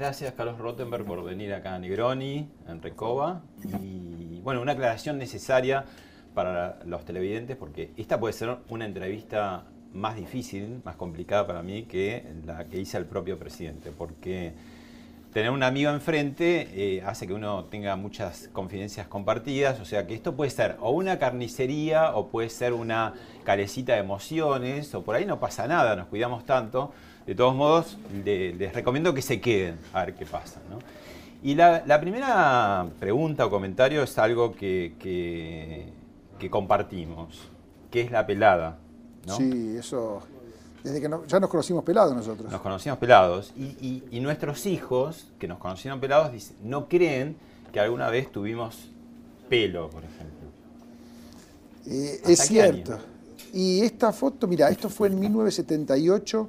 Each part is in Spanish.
Gracias Carlos Rottenberg por venir acá a Negroni, en Recoba. Y bueno, una aclaración necesaria para los televidentes porque esta puede ser una entrevista más difícil, más complicada para mí que la que hice al propio presidente, porque tener un amigo enfrente eh, hace que uno tenga muchas confidencias compartidas, o sea que esto puede ser o una carnicería o puede ser una carecita de emociones, o por ahí no pasa nada, nos cuidamos tanto. De todos modos, le- les recomiendo que se queden a ver qué pasa. ¿no? Y la, la primera pregunta o comentario es algo que, que- que compartimos, que es la pelada. ¿no? Sí, eso. Desde que no- ya nos conocimos pelados nosotros. Nos conocíamos pelados y, y- y nuestros hijos, que nos conocieron pelados, dicen- no creen que alguna vez tuvimos pelo, por ejemplo. Eh, ¿Hasta es cierto. año? Y esta foto, mira, esto fue en 1978,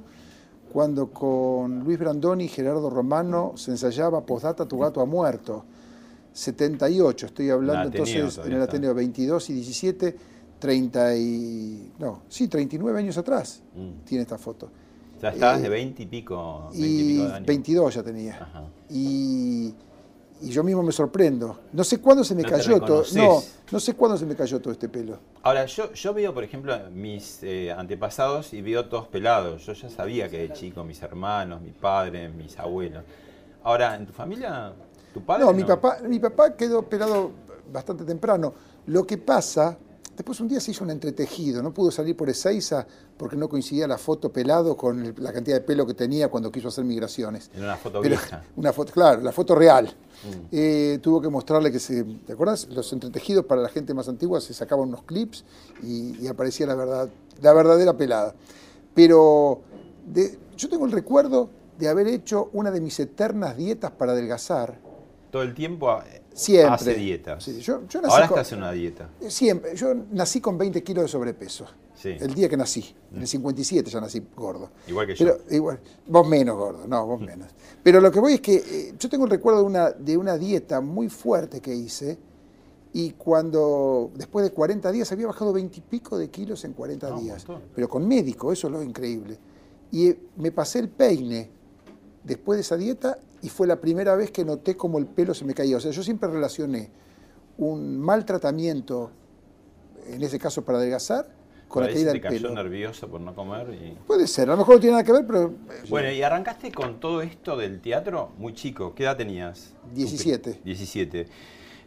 cuando con Luis Brandoni y Gerardo Romano se ensayaba Postdata, tu gato ha muerto. 78, estoy hablando Ateneo entonces en el. Ateneo 22 y 17, 30 y... No, sí, 39 años atrás Mm. tiene esta foto. O sea, estabas Eh, de 20 y pico, 20 y Y pico de años. 22 ya tenía. Ajá. Y, y yo mismo me sorprendo. No sé cuándo se me No cayó todo. No, no sé cuándo se me cayó todo este pelo. Ahora, yo, yo veo, por ejemplo, mis eh, antepasados y veo todos pelados. Yo ya sabía que de chico, mis hermanos, mi padre, mis abuelos. Ahora, ¿en tu familia, tu padre? No, mi papá, mi papá quedó pelado bastante temprano. Lo que pasa, después un día se hizo un entretejido, no pudo salir por Ezeiza porque no coincidía la foto pelado con el- la cantidad de pelo que tenía cuando quiso hacer migraciones. Era una foto Pero- vieja. Una foto, claro, la foto real. Mm. Eh, tuvo que mostrarle que se. ¿Te acuerdas? Los entretejidos para la gente más antigua se sacaban unos clips y, y aparecía la verdad, la verdadera pelada. Pero de- yo tengo el recuerdo de haber hecho una de mis eternas dietas para adelgazar. Todo el tiempo eh, Siempre. hace. Sí, yo- yo nací Ahora con- estás en una dieta. Siempre. Yo nací con 20 kilos de sobrepeso. Sí. Mm. El día que nací. En el 57 ya nací gordo. Igual que yo. Pero, igual, vos menos gordo, no, vos menos. Pero lo que voy es que eh, yo tengo el recuerdo de una, de una dieta muy fuerte que hice y cuando después de 40 días había bajado 20 y pico de kilos en 40 Ah, días. Pero con médico, eso es lo increíble. Y eh, me pasé el peine después de esa dieta y fue la primera vez que noté como el pelo se me caía. O sea, yo siempre relacioné un mal tratamiento, en ese caso para adelgazar, con Por la caída del cayó pelo. nervioso por no comer. Y... Puede ser, a lo mejor no tiene nada que ver, pero... eh, Bueno, y arrancaste con todo esto del teatro muy chico. ¿Qué edad tenías? 17. 17.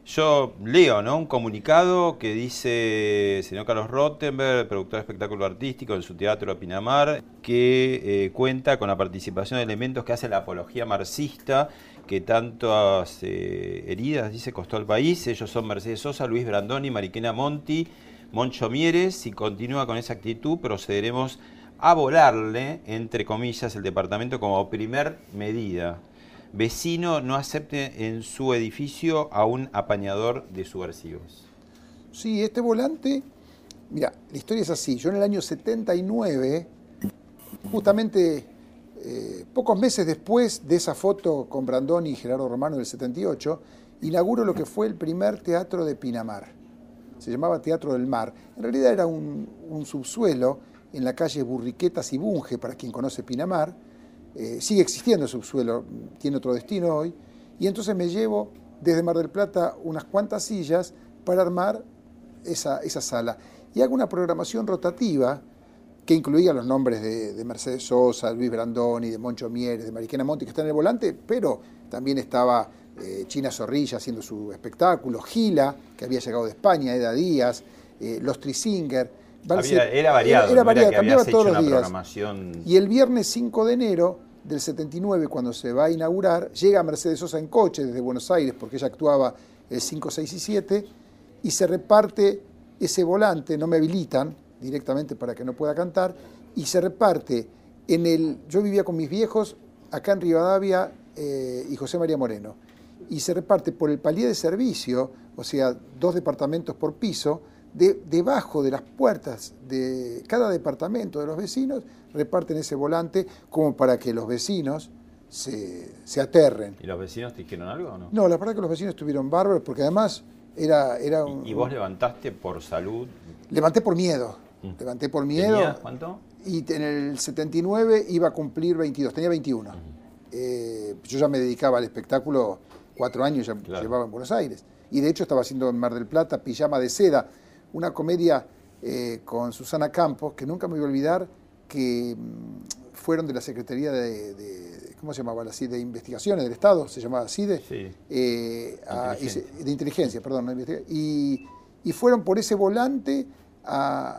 Yo leo, ¿no? Un comunicado que dice señor Carlos Rottenberg, productor de espectáculo artístico en su teatro Pinamar, que eh, cuenta con la participación de elementos que hacen la apología marxista, que tantas eh, heridas, dice, costó al país. Ellos son Mercedes Sosa, Luis Brandoni, Mariquena Monti, Moncho Mieres. Si continúa con esa actitud, procederemos a volarle, entre comillas, el departamento como primer medida. Vecino no acepte en su edificio a un apañador de subversivos. Sí, este volante, mira, la historia es así. Yo en el año 79, justamente eh, pocos meses después de esa foto con Brandoni y Gerardo Romano del 78, inauguro lo que fue el primer teatro de Pinamar. Se llamaba Teatro del Mar. En realidad era un, un subsuelo en la calle Burriquetas y Bunge, para quien conoce Pinamar. Eh, sigue existiendo el subsuelo, tiene otro destino hoy. Y entonces me llevo desde Mar del Plata unas cuantas sillas para armar esa, esa sala. Y hago una programación rotativa que incluía los nombres de, de Mercedes Sosa, Luis Brandoni, de Moncho Mieres, de Mariquena Monti, que está en el volante, pero también estaba eh, China Zorrilla haciendo su espectáculo, Gila, que había llegado de España, Eda Díaz, eh, los Trisinger. Había- era variado, era, variado, cambiaba todos los días. Y el viernes 5 de enero del 79, cuando se va a inaugurar, llega Mercedes Sosa en coche desde Buenos Aires, porque ella actuaba el 5, 6 y 7, y se reparte ese volante, no me habilitan directamente para que no pueda cantar, y se reparte en el. Yo vivía con mis viejos acá en Rivadavia eh, y José María Moreno. Y se reparte por el palier de servicio, o sea, dos departamentos por piso, de, debajo de las puertas de cada departamento de los vecinos, reparten ese volante como para que los vecinos se, se aterren. ¿Y los vecinos te dijeron algo o no? No, la verdad que los vecinos estuvieron bárbaros porque además era, era un... ¿Y vos levantaste por salud? Levanté por miedo. Mm. Levanté por miedo. ¿Tenías cuánto? Y en el 79 iba a cumplir 22, tenía 21. Eh, yo ya me dedicaba al espectáculo, cuatro años ya Claro. llevaba en Buenos Aires. Y de hecho estaba haciendo en Mar del Plata Pijama de Seda, una comedia eh, con Susana Campos, que nunca me voy a olvidar, que mm, fueron de la Secretaría de, de- ¿cómo se llamaba? La CIDE de Investigaciones del Estado, se llamaba CIDE, Sí. eh, a- y Inteligencia. de perdón, no y, y fueron por ese volante a,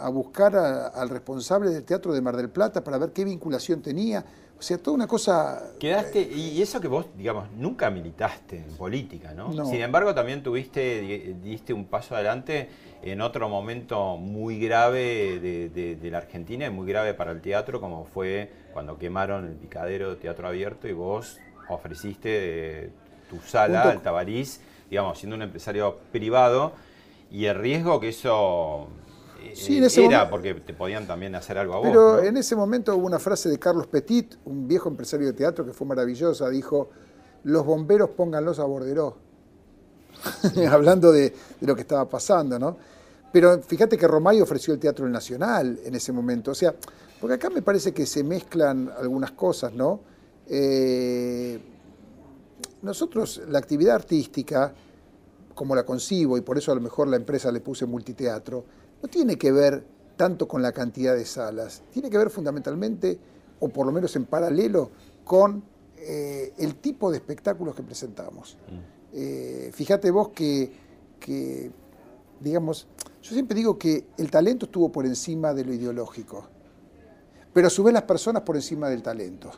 a- a buscar a- al responsable del Teatro de Mar del Plata para ver qué vinculación tenía. O sea, toda una cosa... Quedaste, y eso que vos, digamos, nunca militaste en política, ¿no? No. Sin embargo, también tuviste, di- diste un paso adelante en otro momento muy grave de, de- de la Argentina y muy grave para el teatro, como fue cuando quemaron el picadero de Teatro Abierto y vos ofreciste eh, tu sala al Tabarís, digamos, siendo un empresario privado, y el riesgo que eso eh, Sí, en ese era, momento- porque te podían también hacer algo a vos. Pero ¿no? en ese momento hubo una frase de Carlos Petit, un viejo empresario de teatro que fue maravillosa, dijo, los bomberos pónganlos a borderó. Hablando de, lo que estaba pasando, ¿no? Pero fíjate que Romay ofreció el Teatro Nacional en ese momento. O sea, porque acá me parece que se mezclan algunas cosas, ¿no? Eh, nosotros, la actividad artística, como la concibo, y por eso a lo mejor la empresa le puse multiteatro, no tiene que ver tanto con la cantidad de salas, tiene que ver fundamentalmente, o por lo menos en paralelo, con eh, el tipo de espectáculos que presentamos. Eh, fíjate vos que, que, digamos, yo siempre digo que el talento estuvo por encima de lo ideológico, pero a su vez las personas por encima del talento,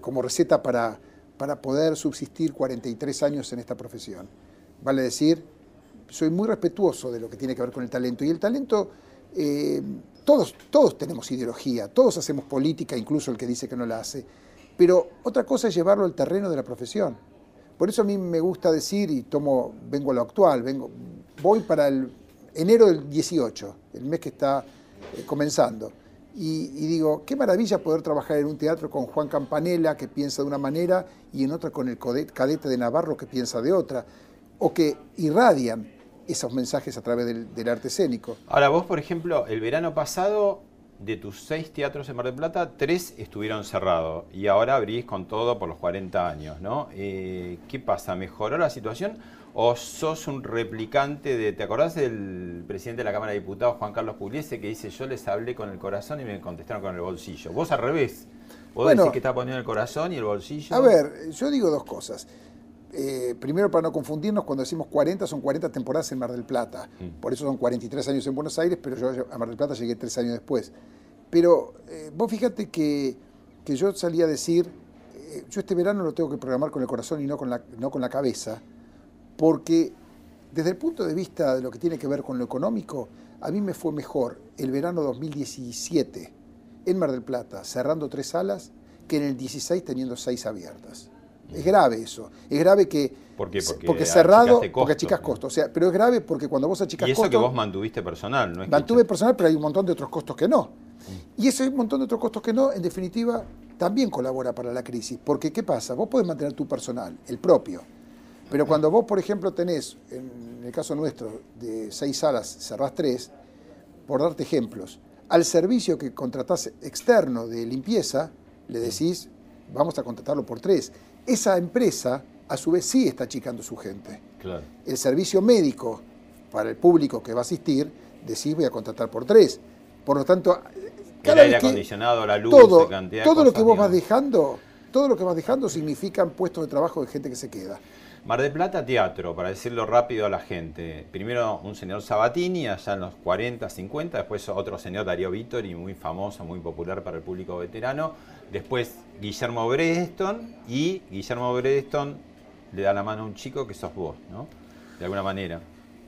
como receta para, para poder subsistir 43 años en esta profesión. Vale decir, soy muy respetuoso de lo que tiene que ver con el talento. Y el talento, eh, todos, todos tenemos ideología, todos hacemos política, incluso el que dice que no la hace. Pero otra cosa es llevarlo al terreno de la profesión. Por eso a mí me gusta decir, y tomo, vengo a lo actual, vengo, voy para el enero del 18, el mes que está eh, comenzando. Y, digo, qué maravilla poder trabajar en un teatro con Juan Campanella, que piensa de una manera, y en otra con el cadete de Navarro, que piensa de otra, o que irradian esos mensajes a través del, del arte escénico. Ahora, vos, por ejemplo, el verano pasado, de tus seis teatros en Mar del Plata, tres estuvieron cerrados y ahora abrís con todo por los 40 años, ¿no? Eh, ¿Qué pasa? ¿Mejoró la situación o sos un replicante de... ¿Te acordás del presidente de la Cámara de Diputados, Juan Carlos Pugliese, que dice yo les hablé con el corazón y me contestaron con el bolsillo? Vos al revés. Vos Bueno, decís que está poniendo el corazón y el bolsillo. A ver, yo digo dos cosas. Eh, primero, para no confundirnos, cuando decimos 40, son 40 temporadas en Mar del Plata. Mm. Por eso son 43 años en Buenos Aires, pero yo a Mar del Plata llegué tres años después. Pero eh, vos fíjate que, que yo salí a decir, eh, yo este verano lo tengo que programar con el corazón y no con, la, no con la cabeza, porque desde el punto de vista de lo que tiene que ver con lo económico, a mí me fue mejor el verano 2017 en Mar del Plata, cerrando tres salas, que en el 16 teniendo seis abiertas. Es grave eso. Es grave que. ¿Por qué? Porque cerrado, achicaste porque costos, achicas costos. O sea, pero es grave porque cuando vos achicas y eso costos. que vos mantuviste personal, ¿no? es Mantuve personal, pero hay un montón de otros costos que no. Y ese montón de otros costos que no, en definitiva, también colabora para la crisis. Porque, ¿qué pasa? Vos podés mantener tu personal, el propio. Pero cuando vos, por ejemplo, tenés, en el caso nuestro, de seis salas, cerrás tres, por darte ejemplos, al servicio que contratás externo de limpieza, le decís, vamos a contratarlo por tres. Esa empresa, a su vez, sí está achicando su gente Claro. el servicio médico para el público que va a asistir, decís voy a contratar por tres. Por lo tanto, El cada aire vez que acondicionado, la luz, todo, la cantidad de todo lo que vos vas dejando, todo lo que vas dejando significan puestos de trabajo de gente que se queda. Mar del Plata Teatro, para decirlo rápido a la gente. Primero un señor Sabatini, allá en los 40, 50, después otro señor Darío Vittori, muy famoso, muy popular para el público veterano. Después Guillermo Bredeston y Guillermo Bredeston le da la mano a un chico que sos vos, ¿no? De alguna manera.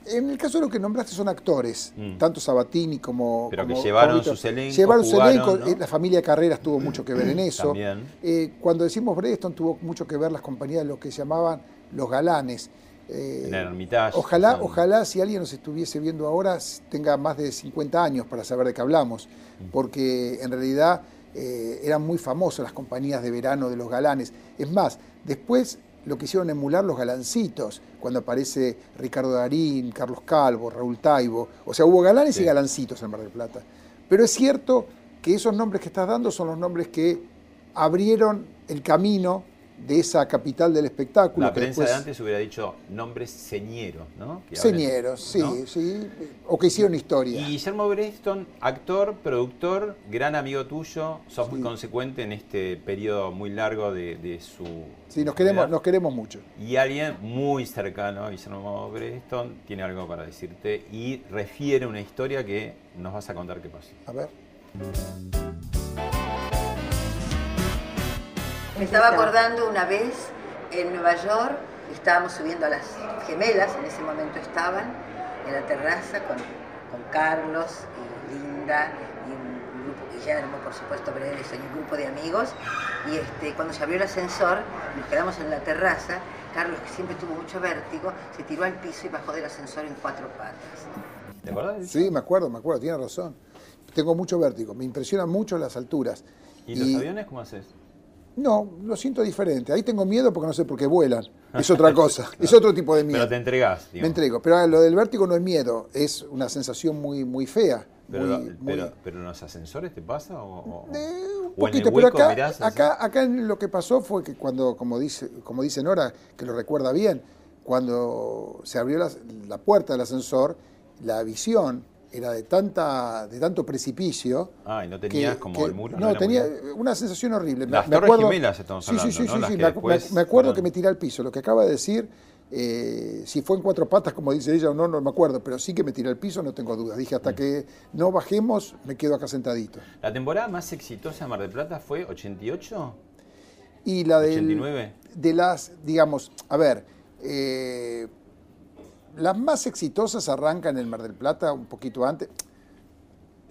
En el caso de lo que nombraste son actores, Mm. tanto Sabatini como. Pero que como llevaron Pablito. sus elencos, Llevaron elencos, ¿no? eh, La familia Carreras tuvo mucho que ver en eso. También. Eh, cuando decimos Bredeston, tuvo mucho que ver las compañías, lo que llamaban los galanes. Eh, En el Hermitage. Ojalá, ojalá si alguien nos estuviese viendo ahora tenga más de 50 años para saber de qué hablamos, porque en realidad eh, eran muy famosas las compañías de verano de los galanes. Es más, después lo quisieron emular los galancitos, cuando aparece Ricardo Darín, Carlos Calvo, Raúl Taibo. O sea, hubo galanes Sí. y galancitos en Mar del Plata. Pero es cierto que esos nombres que estás dando son los nombres que abrieron el camino de esa capital del espectáculo. La que prensa de antes hubiera dicho nombres señeros, ¿no? Señeros, sí, ¿no? sí. O que hicieron historia. Y Guillermo Breston, actor, productor, gran amigo tuyo, sos muy consecuente en este periodo muy largo de, de su. Sí, nos queremos, nos queremos mucho. Y alguien muy cercano a Guillermo Breston tiene algo para decirte y refiere una historia que nos vas a contar qué pasó. A ver. Me estaba acordando una vez en Nueva York, estábamos subiendo a las gemelas, en ese momento estaban, en la terraza con, con Carlos y Linda y un grupo, Guillermo, por supuesto, Breves y un grupo de amigos. Y este, cuando se abrió el ascensor, nos quedamos en la terraza. Carlos, que siempre tuvo mucho vértigo, se tiró al piso y bajó del ascensor en cuatro patas. ¿Te eso? Sí, me acuerdo, me acuerdo, tiene razón. Tengo mucho vértigo, me impresionan mucho las alturas. ¿Y los aviones cómo haces? No, lo siento diferente. Ahí tengo miedo porque no sé por qué vuelan. Es otra cosa, es otro tipo de miedo. Pero te entregás, Me entrego. Pero ah, lo del vértigo no es miedo, es una sensación muy, muy fea. Pero, muy- pero, muy- pero en los ascensores te pasa o, o- Eh, un o poquito, pero acá, mirás acá, acá lo que pasó fue que cuando, como dice, como dice Nora, que lo recuerda bien, cuando se abrió la, la puerta del ascensor, la visión era de tanta, de tanto precipicio. Ah, y no tenías que- como que- el muro. No, tenía muy- una sensación horrible. Las me acuerdo- Gemelas estamos sí, sí, hablando, sí, ¿no? sí, sí, me, acu- después me acuerdo que me tiré al piso. Lo que acaba de decir, eh, si fue en cuatro patas, como dice ella o no, no me acuerdo, pero sí que me tiré al piso, no tengo dudas. Dije, Mm. hasta que no bajemos, me quedo acá sentadito. La temporada más exitosa de Mar del Plata fue 88. Y la del, 89. de las, digamos, a ver, eh, las más exitosas arrancan en el Mar del Plata un poquito antes.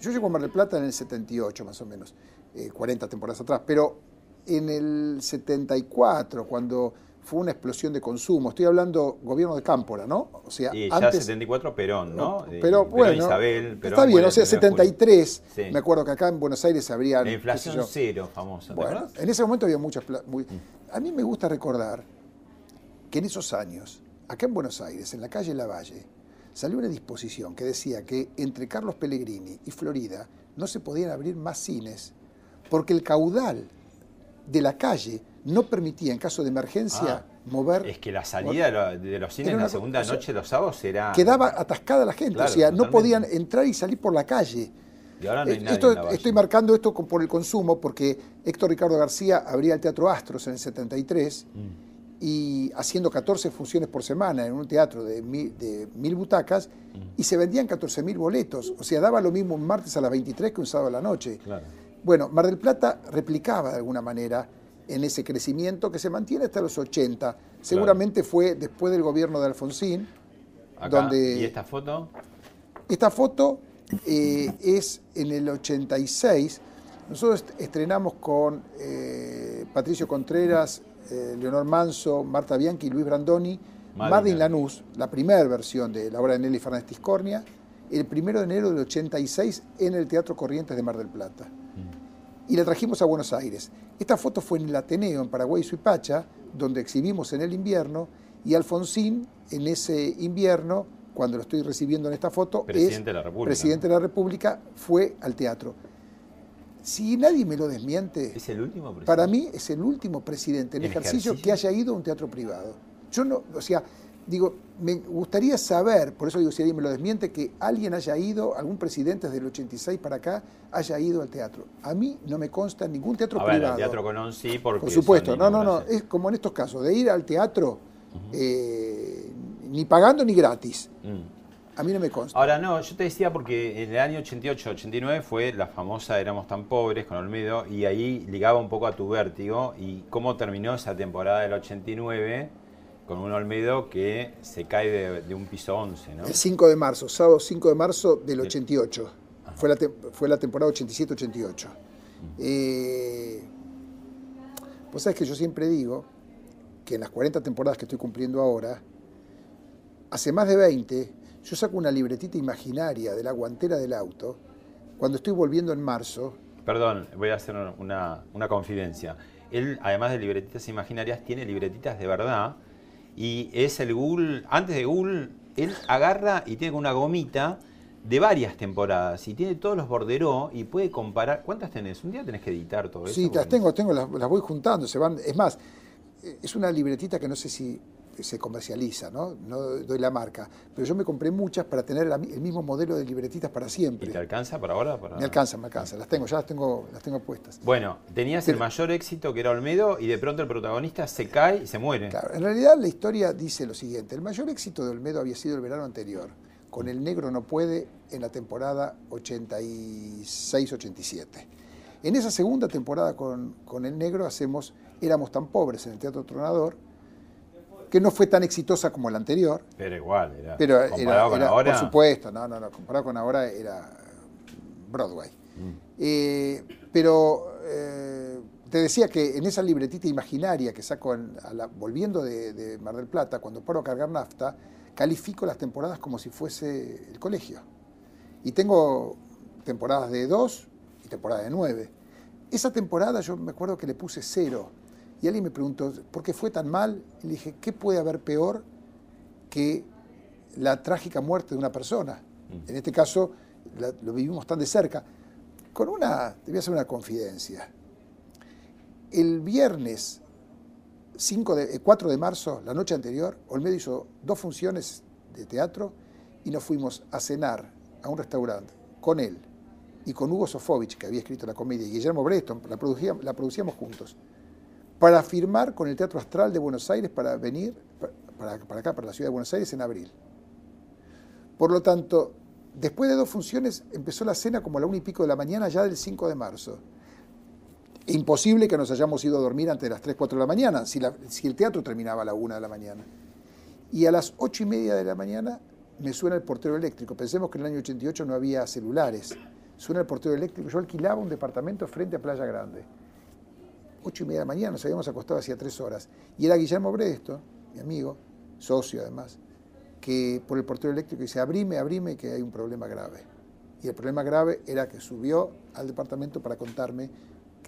Yo llego a Mar del Plata en el 78 más o menos, eh, 40 temporadas atrás, pero en el 74, cuando fue una explosión de consumo, estoy hablando gobierno de Cámpora, ¿no? O sea, Y ya antes... 74 Perón, ¿no? Eh, Pero Perón, bueno, Isabel, Perón está bien, o sea, el 1 de julio. 73, Sí. me acuerdo que acá en Buenos Aires se habrían... La inflación cero famosa, en ese momento había muchas... muy- A mí me gusta recordar que en esos años, acá en Buenos Aires, en la calle Lavalle, salió una disposición que decía que entre Carlos Pellegrini y Florida no se podían abrir más cines porque el caudal de la calle no permitía, en caso de emergencia, mover... Ah, Es que la salida de lo- de los cines en la segunda co- o sea, noche los sábados era... Quedaba atascada la gente, Claro, o sea, no podían entrar y salir por la calle. Y ahora no hay Eh, nadie esto- en la Valle. estoy marcando esto por el consumo porque Héctor Ricardo García abría el Teatro Astros en el 73 Mm. Y haciendo 14 funciones por semana en un teatro de mil, de mil butacas y se vendían 14 mil boletos. O sea, daba lo mismo un martes a las 23 que un sábado a la noche. Claro. Bueno, Mar del Plata replicaba de alguna manera en ese crecimiento que se mantiene hasta los 80. Seguramente fue después del gobierno de Alfonsín. Acá, donde- ¿Y esta foto? Esta foto eh, es en el 86. Nosotros est- estrenamos con eh, Patricio Contreras, eh, Leonor Manso, Marta Bianchi Luis Brandoni, Madre Madre in mía. Lanús, la primera versión de la obra de Nelly Fernández Tiscornia, el primero de enero del 86 en el Teatro Corrientes de Mar del Plata. Y la trajimos a Buenos Aires. Esta foto fue en el Ateneo, en Paraguay, Suipacha, donde exhibimos en el invierno, y Alfonsín, en ese invierno, cuando lo estoy recibiendo en esta foto, Presidente es de la República, presidente de la República, fue al teatro. Si nadie me lo desmiente, ¿Es el último presidente? para mí es el último presidente en ¿En ejercicio, ejercicio? que haya ido a un teatro privado. Yo no, o sea, digo, me gustaría saber, por eso digo, si alguien me lo desmiente, que alguien haya ido, algún presidente desde el 86 para acá, haya ido al teatro. A mí no me consta ningún teatro A ver, privado. el Teatro Colón sí, porque... Por supuesto, no, no, no, es como en estos casos, de ir al teatro, eh, ni pagando ni gratis. Mm. A mí no me consta. Ahora no, yo te decía porque en el año 88-89 fue la famosa Éramos tan pobres con Olmedo y ahí ligaba un poco a tu vértigo y cómo terminó esa temporada del 89 con un Olmedo que se cae de, un piso 11, ¿no? El 5 de marzo, sábado 5 de marzo del 88. Fue la, fue la temporada 87-88. Eh, pues sabes que yo siempre digo que en las 40 temporadas que estoy cumpliendo ahora, hace más de 20, yo saco una libretita imaginaria de la guantera del auto, cuando estoy volviendo en marzo. Perdón, voy a hacer una, una confidencia. Él, además de libretitas imaginarias, tiene libretitas de verdad y es el Google, antes de Google, él agarra y tiene una gomita de varias temporadas y tiene todos los borderos y puede comparar. ¿Cuántas tenés? Un día tenés que editar todo eso. Sí, las tengo, tengo, las, voy juntando, se van. Es más, es una libretita que no sé si se comercializa, ¿no? No doy la marca. Pero yo me compré muchas para tener el mismo modelo de libretitas para siempre. ¿Y te alcanza para ahora? Me alcanza, me alcanza. Las tengo, ya las tengo, las tengo puestas. Bueno, tenías el mayor éxito que era Olmedo y de pronto el protagonista se cae y se muere. Claro, en realidad la historia dice lo siguiente. El mayor éxito de Olmedo había sido el verano anterior, con El Negro No Puede en la temporada 86-87. En esa segunda temporada con, con El Negro hacemos Éramos tan pobres en el Teatro Tronador, que no fue tan exitosa como la anterior. Pero igual, era. Pero comparado con ahora. Por supuesto, no, no, no, comparado con ahora era Broadway. Mm. Eh, pero eh, te decía que en esa libretita imaginaria que saco volviendo de, Mar del Plata, cuando paro a cargar nafta, califico las temporadas como si fuese el colegio. Y tengo temporadas de dos y temporadas de nueve. Esa temporada yo me acuerdo que le puse cero y alguien me preguntó, ¿por qué fue tan mal? Y le dije, ¿qué puede haber peor que la trágica muerte de una persona? Mm. En este caso, lo vivimos tan de cerca. Con una, te voy a hacer una confidencia. El viernes 5 de, 4 eh, de marzo, la noche anterior, Olmedo hizo dos funciones de teatro y nos fuimos a cenar a un restaurante con él y con Hugo Sofovich, que había escrito la comedia, y Guillermo Breston, la, la producíamos juntos para firmar con el Teatro Astral de Buenos Aires para venir para, acá, para la ciudad de Buenos Aires en abril. Por lo tanto, después de dos funciones empezó la cena como a la una y pico de la mañana ya del 5 de marzo. Imposible que nos hayamos ido a dormir antes de las 3, 4 de la mañana, si, el teatro terminaba a la una de la mañana. Y a las ocho y media de la mañana me suena el portero eléctrico. Pensemos que en el año 88 no había celulares. Suena el portero eléctrico. Yo alquilaba un departamento frente a Playa Grande ocho y media de la mañana, nos habíamos acostado hacía tres horas. Y era Guillermo Bresto, mi amigo, socio además, que por el portero eléctrico dice, abrime, abrime, que hay un problema grave. Y el problema grave era que subió al departamento para contarme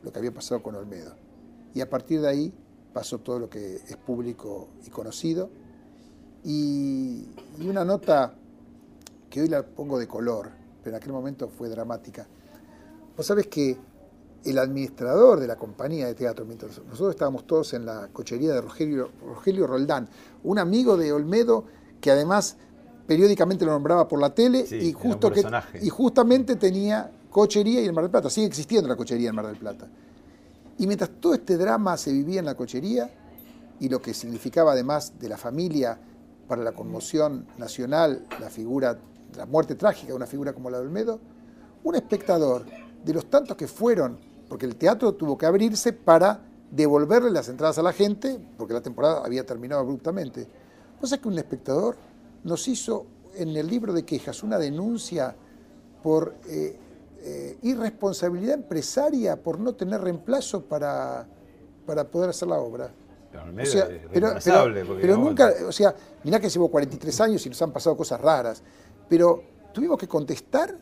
lo que había pasado con Olmedo. Y a partir de ahí pasó todo lo que es público y conocido. Y, y una nota que hoy la pongo de color, pero en aquel momento fue dramática. Vos sabés que el administrador de la compañía de teatro, mientras nosotros estábamos todos en la cochería de Rogelio, Rogelio Roldán, un amigo de Olmedo que además periódicamente lo nombraba por la tele y, justo que, y justamente tenía cochería y el Mar del Plata, sigue existiendo la cochería en Mar del Plata. Y mientras todo este drama se vivía en la cochería y lo que significaba además de la familia para la conmoción nacional, la figura, la muerte trágica de una figura como la de Olmedo, un espectador de los tantos que fueron porque el teatro tuvo que abrirse para devolverle las entradas a la gente, porque la temporada había terminado abruptamente. O sea que un espectador nos hizo en el libro de quejas una denuncia por eh, eh, irresponsabilidad empresaria, por no tener reemplazo para, para poder hacer la obra. o sea, pero, pero, nunca, o sea, mirá que llevo 43 años y nos han pasado cosas raras, pero tuvimos que contestar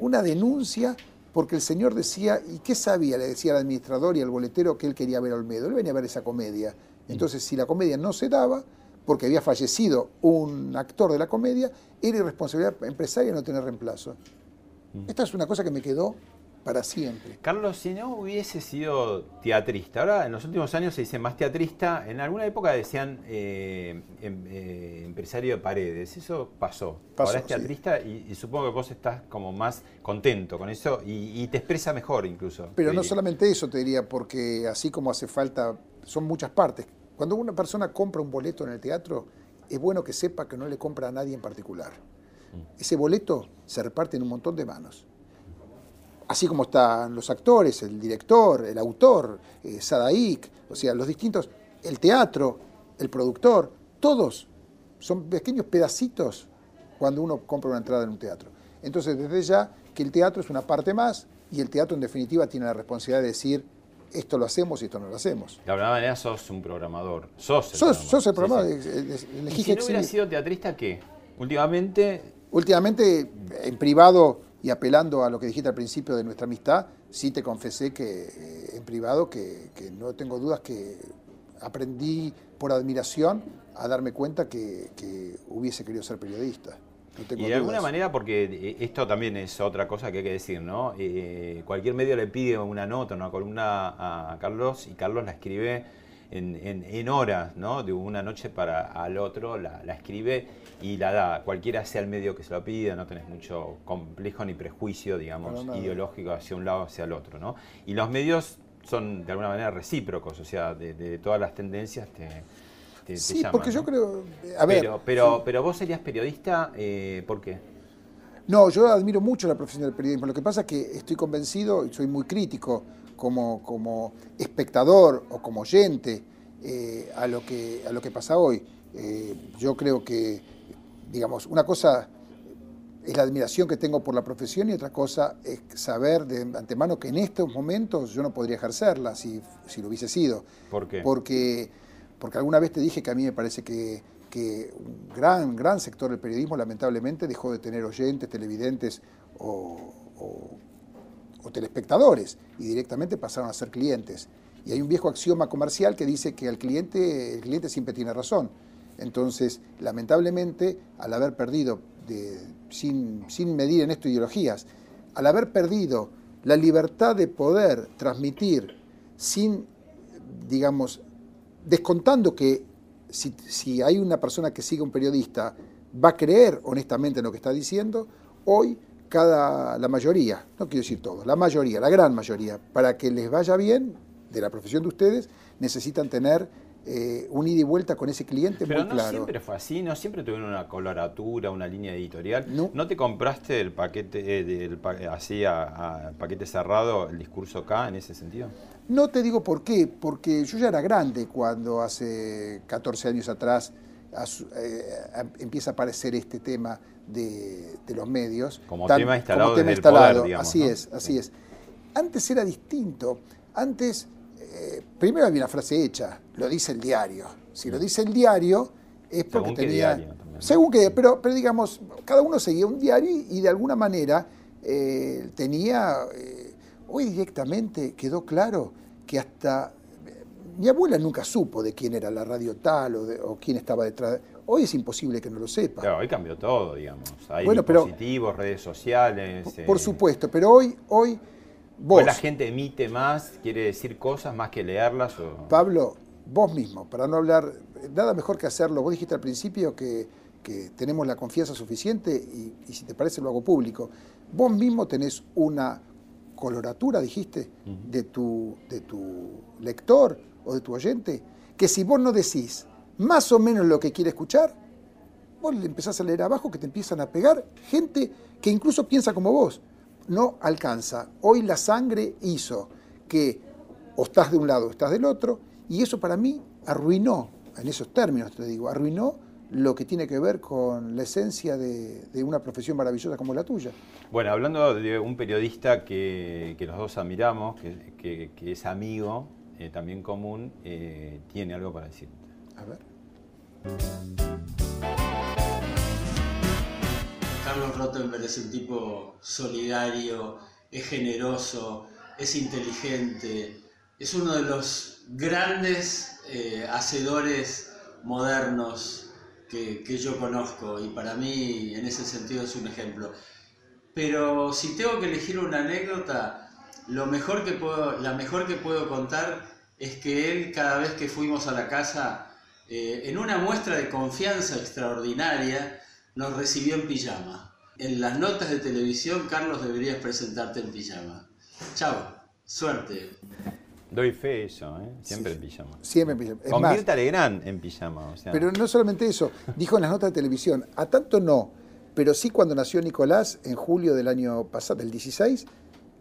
una denuncia porque el señor decía, ¿y qué sabía? Le decía al administrador y al boletero que él quería ver a Olmedo. Él venía a ver esa comedia. Entonces, si la comedia no se daba, porque había fallecido un actor de la comedia, era irresponsabilidad empresaria no tener reemplazo. Mm. Esta es una cosa que me quedó para siempre. Carlos, si no hubiese sido teatrista, ahora en los últimos años se dice más teatrista, en alguna época decían eh, em, eh, empresario de paredes, eso pasó. ahora es teatrista y, supongo que vos estás como más contento con eso y, te expresa mejor incluso. Pero no solamente eso te diría, porque así como hace falta, son muchas partes. Cuando una persona compra un boleto en el teatro, es bueno que sepa que no le compra a nadie en particular. Mm. Ese boleto se reparte en un montón de manos así como están los actores, el director, el autor, eh, Sadaik, o sea, los distintos, el teatro, el productor, todos son pequeños pedacitos cuando uno compra una entrada en un teatro. Entonces, desde ya que el teatro es una parte más y el teatro en definitiva tiene la responsabilidad de decir esto lo hacemos y esto no lo hacemos. De alguna manera sos un programador. Sos el Sos, programador. sos el programador. Sí, sí. ¿Y si no hubiera sido teatrista, ¿qué? Últimamente, Últimamente, en privado y apelando a lo que dijiste al principio de nuestra amistad, sí te confesé que eh, en privado que, que no tengo dudas que aprendí por admiración a darme cuenta que, que hubiese querido ser periodista. No y de alguna manera, porque eh, esto también es otra cosa que hay que decir, ¿no? Eh, cualquier medio le pide una nota, una columna a Carlos y Carlos la escribe en, en- en horas, ¿no? De una noche para al otro, la, la escribe y la da. Cualquiera sea el medio que se lo pida, no tenés mucho complejo ni prejuicio, digamos, ideológico hacia un lado o hacia el otro, ¿no? Y los medios son de alguna manera recíprocos, o sea, de, de todas las tendencias te, te- te Sí, llaman, porque yo creo. A ver, pero, pero, pero vos serías periodista, eh, ¿por qué? No, yo admiro mucho la profesión del periodismo. Lo que pasa es que estoy convencido y soy muy crítico como, como espectador o como oyente eh, a, lo que, a lo que pasa hoy. Eh, yo creo que, digamos, una cosa es la admiración que tengo por la profesión y otra cosa es saber de antemano que en estos momentos yo no podría ejercerla si, si lo hubiese sido. ¿Por qué? Porque, porque alguna vez te dije que a mí me parece que, que un gran, gran sector del periodismo lamentablemente dejó de tener oyentes, televidentes o, o- o telespectadores y directamente pasaron a ser clientes. Y hay un viejo axioma comercial que dice que el cliente, el cliente siempre tiene razón. Entonces, lamentablemente, al haber perdido, sin, sin medir en esto ideologías, al haber perdido la libertad de poder transmitir sin, digamos, descontando que si, si hay una persona que sigue un periodista, va a creer honestamente en lo que está diciendo, hoy cada, la mayoría, no quiero decir todos, la mayoría, la gran mayoría, para que les vaya bien de la profesión de ustedes, necesitan tener eh, un ida y vuelta con ese cliente Pero muy no claro. siempre fue así, no siempre tuvieron una coloratura, una línea editorial. No. te compraste el paquete, eh, del así a, a paquete cerrado, el discurso acá en ese sentido? No te digo por qué, porque yo ya era grande cuando hace 14 años atrás eh, em- empieza a aparecer este tema de, de los medios. Como tema instalado tema desde el instalado. poder, digamos, Así ¿no? es, así es. Antes era distinto. Antes, eh, primero había una frase hecha, lo dice el diario. Si lo dice el diario, es porque Según qué tenía... diario. Según que, pero, pero digamos, cada uno seguía un diario y, de alguna manera eh, tenía... eh, hoy directamente quedó claro que hasta... Mi abuela nunca supo de quién era la radio tal o, de- o quién estaba detrás. Hoy es imposible que no lo sepa. Claro, hoy cambió todo, digamos. Hay Bueno, pero- dispositivos, redes sociales. Por eh, supuesto, pero hoy, hoy vos, la gente emite más, quiere decir cosas más que leerlas. O... Pablo, vos mismo, para no hablar, nada mejor que hacerlo. Vos dijiste al principio que, que tenemos la confianza suficiente y, y si te parece lo hago público. Vos mismo tenés una coloratura, dijiste, de, tu, de tu lector o de tu oyente, que si vos no decís más o menos lo que quiere escuchar, vos le empezás a leer abajo que te empiezan a pegar gente que incluso piensa como vos. No alcanza. Hoy la sangre hizo que o estás de un lado o estás del otro, y eso para mí arruinó, en esos términos te digo, arruinó lo que tiene que ver con la esencia de, de una profesión maravillosa como la tuya. Bueno, hablando de un periodista que, que los dos admiramos, que, que- que es amigo, eh, también común, eh, tiene algo para decir. A ver. Carlos Rottenberg es un tipo solidario, es generoso, es inteligente, es uno de los grandes eh, hacedores modernos que, que yo conozco y para mí en ese sentido es un ejemplo. Pero si tengo que elegir una anécdota, lo mejor que puedo, la mejor que puedo contar es que él cada vez que fuimos a la casa, eh, en una muestra de confianza extraordinaria, nos recibió en pijama. En las notas de televisión, Carlos, deberías presentarte en pijama. Chao, suerte. Doy fe eso, ¿eh? siempre en pijama. Siempre en pijama. Es Con más, Mirta Legrand en pijama. O sea, Pero no solamente eso, dijo en las notas de televisión, a tanto no, pero sí cuando nació Nicolás en julio del año pasado, del 16,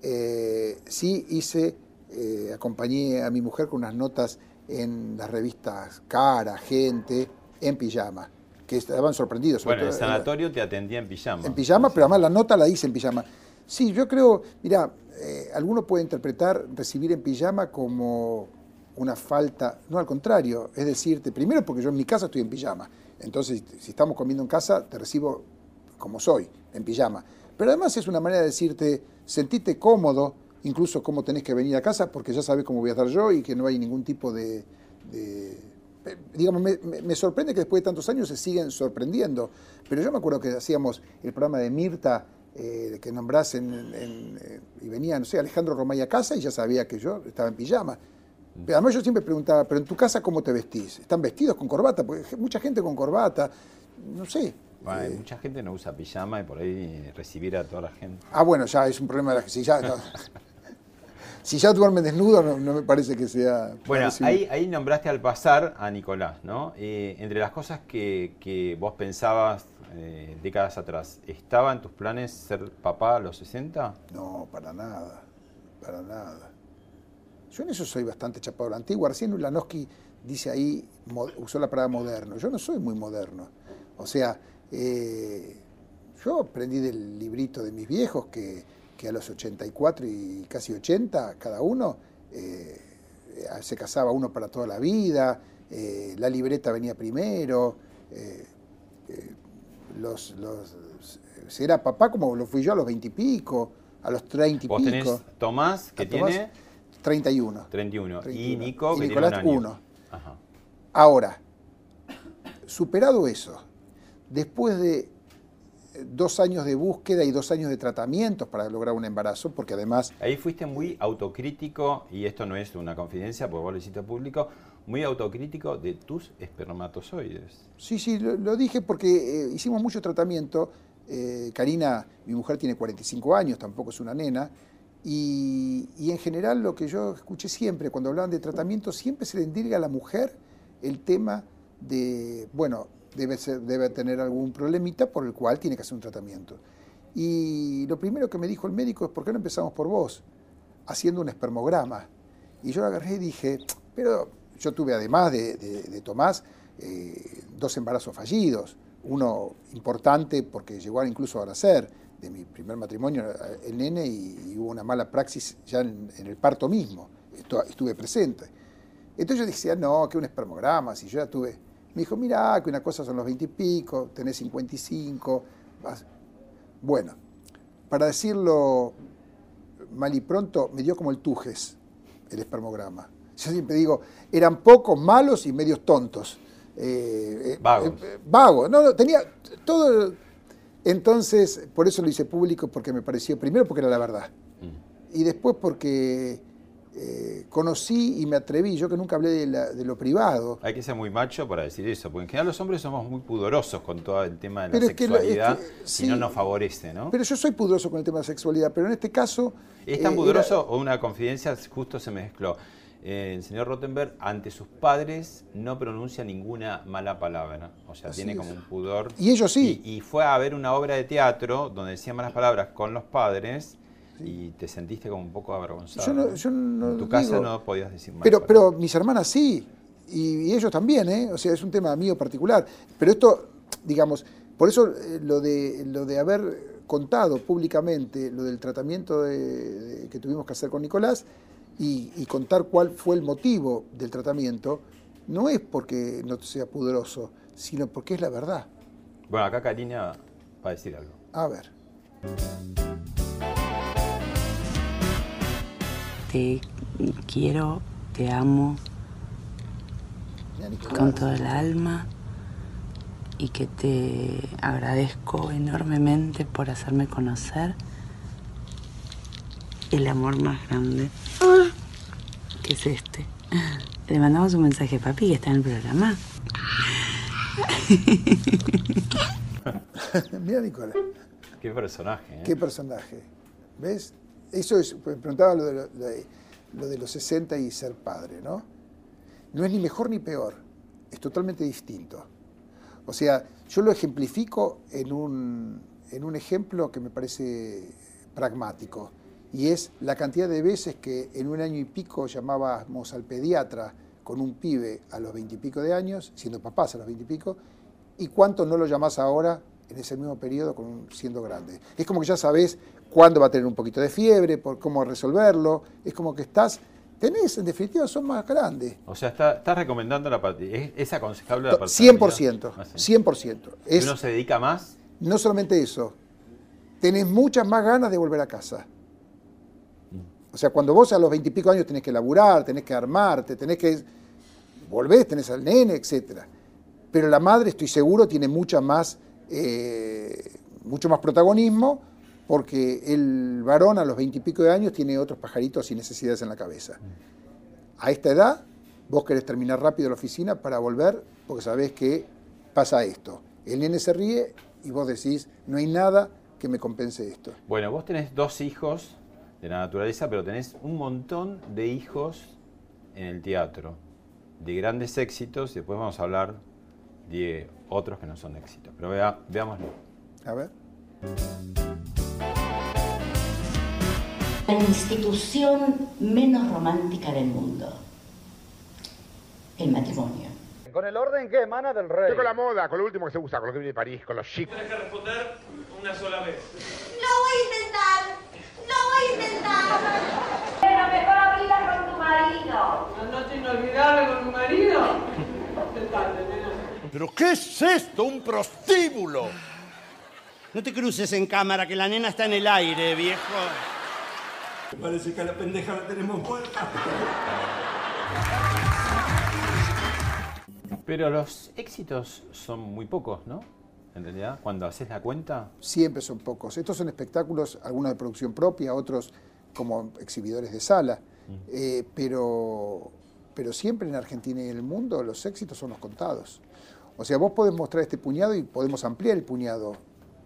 eh, sí hice, eh, acompañé a mi mujer con unas notas en las revistas Cara, Gente, en pijama, que estaban sorprendidos. Bueno, en el sanatorio te atendía en pijama. En pijama, pero además la nota la hice en pijama. Sí, yo creo, mira, eh, alguno puede interpretar recibir en pijama como una falta, no al contrario, es decirte, primero porque yo en mi casa estoy en pijama, entonces si estamos comiendo en casa te recibo como soy, en pijama. Pero además es una manera de decirte, sentite cómodo, incluso cómo tenés que venir a casa, porque ya sabes cómo voy a estar yo y que no hay ningún tipo de... digamos, me, sorprende que después de tantos años se siguen sorprendiendo, pero yo me acuerdo que hacíamos el programa de Mirta, eh, que nombrás en, eh, y venía, no sé, Alejandro Romay a casa y ya sabía que yo estaba en pijama. Pero además yo siempre preguntaba, ¿pero en tu casa cómo te vestís? ¿Están vestidos con corbata? Porque mucha gente con corbata, no sé. Eh, mucha gente no usa pijama y por ahí recibir a toda la gente. Ah, bueno, ya es un problema de la si ya, si ya duermen desnudo no, me parece que sea... Bueno, ahí, ahí, nombraste al pasar a Nicolás, ¿no? entre las cosas que, que vos pensabas eh, décadas atrás, ¿estaba en tus planes ser papá a los 60? No, para nada, para nada. Yo en eso soy bastante chapado antiguo. Recién Ulanowski dice ahí, usó la palabra moderno. Yo no soy muy moderno. O sea, eh, yo aprendí del librito de mis viejos que, a los 84 y casi 80, cada uno, eh, se casaba uno para toda la vida, la libreta venía primero los, los, era papá como lo fui yo a los veintipico, a los treinta y pico. Tenés Tomás, que tiene... 31. 31. 31. Y Nico, que Nicolás, tiene un uno. Ahora, superado eso, después de dos años de búsqueda y dos años de tratamientos para lograr un embarazo, porque además... Ahí fuiste muy autocrítico, y esto no es una confidencia, porque vos lo hiciste público, muy autocrítico de tus espermatozoides. Sí, sí, lo, dije porque eh, hicimos mucho tratamiento. Eh, Karina, mi mujer, tiene 45 años, tampoco es una nena. Y, en general lo que yo escuché siempre, cuando hablaban de tratamiento, siempre se le indica a la mujer el tema de, bueno, debe, ser, debe tener algún problemita por el cual tiene que hacer un tratamiento. Y lo primero que me dijo el médico es, ¿por qué no empezamos por vos? Haciendo un espermograma. Y yo lo agarré y dije, pero yo tuve, además de, Tomás, eh, dos embarazos fallidos. Uno importante porque llegó incluso a nacer de mi primer matrimonio el nene y, hubo una mala praxis ya en, el parto mismo. estuve presente. Entonces yo decía, no, que un espermograma, si yo ya tuve. Me dijo, mira, que una cosa son los 20 y pico, tenés 55. Bueno, para decirlo mal y pronto, me dio como el tujes el espermograma. Yo siempre digo, eran pocos, malos y medios tontos. Eh, eh, vagos. Eh, vagos. No, no, tenía todo. Entonces, por eso lo hice público, porque me pareció, primero porque era la verdad. Mm. Y después porque conocí y me atreví, yo que nunca hablé de, lo privado. Hay que ser muy macho para decir eso, porque en general los hombres somos muy pudorosos con todo el tema de la sexualidad y no nos favorece, ¿no? Pero yo soy pudoroso con el tema de la sexualidad, pero en este caso... ¿Es tan pudoroso o una confidencia justo se mezcló? Eh, el señor Rottenberg ante sus padres no pronuncia ninguna mala palabra. O sea, tiene como un pudor. Y ellos sí. Y, fue a ver una obra de teatro donde decía malas palabras con los padres y te sentiste como un poco avergonzado. Yo no, en tu casa no podías decir malas pero, Pero mis hermanas sí. Y, ellos también, ¿eh? O sea, es un tema mío particular. Pero esto, digamos, por eso eh, lo, de, lo de haber contado públicamente lo del tratamiento que tuvimos que hacer con Nicolás y, contar cuál fue el motivo del tratamiento, no es porque no sea pudoroso, sino porque es la verdad. Bueno, acá Karina va a decir algo. A ver. Te quiero, te amo con toda el alma y que te agradezco enormemente por hacerme conocer el amor más grande, que es este. Le mandamos un mensaje a papi que está en el programa. Mira, Nicolás. Qué personaje. ¿eh? Qué personaje. ¿Ves? Eso es, pues, preguntaba lo de, lo de los 60 y ser padre, ¿no? No es ni mejor ni peor, es totalmente distinto. O sea, yo lo ejemplifico en un, en un ejemplo que me parece pragmático y es la cantidad de veces que en un año y pico llamábamos al pediatra con un pibe a los veintipico de años, siendo papás a los veintipico, y cuánto no lo llamás ahora en ese mismo periodo con, siendo grande. Es como que ya sabes cuándo va a tener un poquito de fiebre, por cómo resolverlo, es como que estás, tenés, en definitiva, son más grandes. O sea, estás está recomendando la paternidad. ¿Es, aconsejable la paternidad? 100%, 100%. Es, ¿Uno se dedica más? No solamente eso, tenés muchas más ganas de volver a casa. Mm. O sea, cuando vos a los veintipico años tenés que laburar, tenés que armarte, tenés que volvés, tenés al nene, etc. Pero la madre, estoy seguro, tiene mucha más, eh, mucho más protagonismo porque el varón a los veintipico de años tiene otros pajaritos y necesidades en la cabeza. A esta edad, vos querés terminar rápido la oficina para volver porque sabés que pasa esto. El nene se ríe y vos decís, no hay nada que me compense esto. Bueno, vos tenés dos hijos de la naturaleza, pero tenés un montón de hijos en el teatro, de grandes éxitos, y después vamos a hablar de otros que no son éxitos. Pero vea, veámoslo. A ver. La institución menos romántica del mundo. El matrimonio. ¿Con el orden que emana del rey? con la moda, con lo último que se usa, con lo que viene de París, con los chic. Tienes que responder una sola vez. Lo voy a intentar. Lo voy a intentar. Pero mejor hablar con tu marido. Una noche inolvidable con tu marido. ¿Pero qué es esto? ¿Un prostíbulo? No te cruces en cámara, que la nena está en el aire, viejo. Parece que a la pendeja la tenemos muerta. Pero los éxitos son muy pocos, ¿no? En realidad, cuando haces la cuenta. Siempre son pocos. Estos son espectáculos, algunos de producción propia, otros como exhibidores de sala. Mm. Eh, pero, pero siempre en Argentina y en el mundo los éxitos son los contados. O sea, vos podés mostrar este puñado y podemos ampliar el puñado,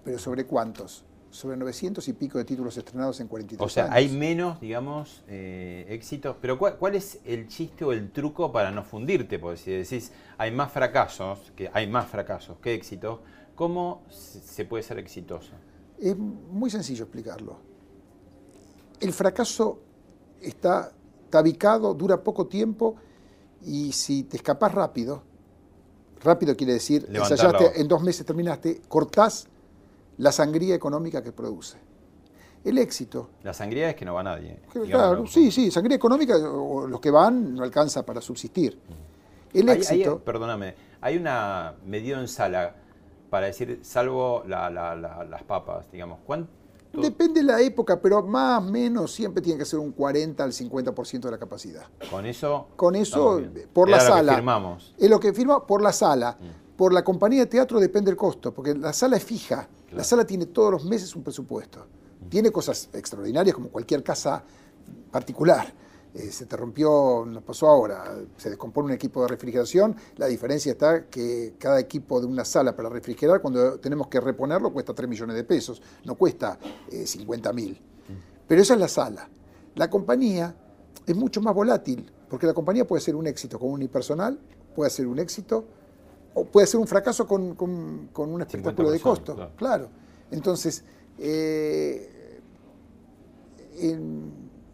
pero ¿sobre cuántos? Sobre 900 y pico de títulos estrenados en 43 años. O sea, hay menos, digamos, eh, éxitos. Pero ¿cuál, es el chiste o el truco para no fundirte? Porque si decís, hay más fracasos, que hay más fracasos que éxitos, ¿cómo se puede ser exitoso? Es muy sencillo explicarlo. El fracaso está tabicado, dura poco tiempo y si te escapas rápido, rápido quiere decir, ensayaste, en dos meses terminaste, cortás la sangría económica que produce. El éxito. La sangría es que no va nadie. Claro, sí, sí, sangría económica, los que van no alcanza para subsistir. El éxito. perdóname, hay una medida en sala para decir, salvo las papas, digamos. ¿Cuánto? Depende de la época, pero más o menos siempre tiene que ser un 40 al 50% de la capacidad. Con eso. Con eso, por la sala. Lo que firmamos. Es lo que firma por la sala. Mm. Por la compañía de teatro depende el costo, porque la sala es fija. La sala tiene todos los meses un presupuesto. Tiene cosas extraordinarias como cualquier casa particular. Eh, se te rompió, nos pasó ahora, se descompone un equipo de refrigeración, la diferencia está que cada equipo de una sala para refrigerar, cuando tenemos que reponerlo, cuesta 3 millones de pesos, no cuesta 50 eh, mil. Pero esa es la sala. La compañía es mucho más volátil, porque la compañía puede ser un éxito con un unipersonal, puede ser un éxito o puede ser un fracaso con, un espectáculo de costo. Claro. Entonces, eh,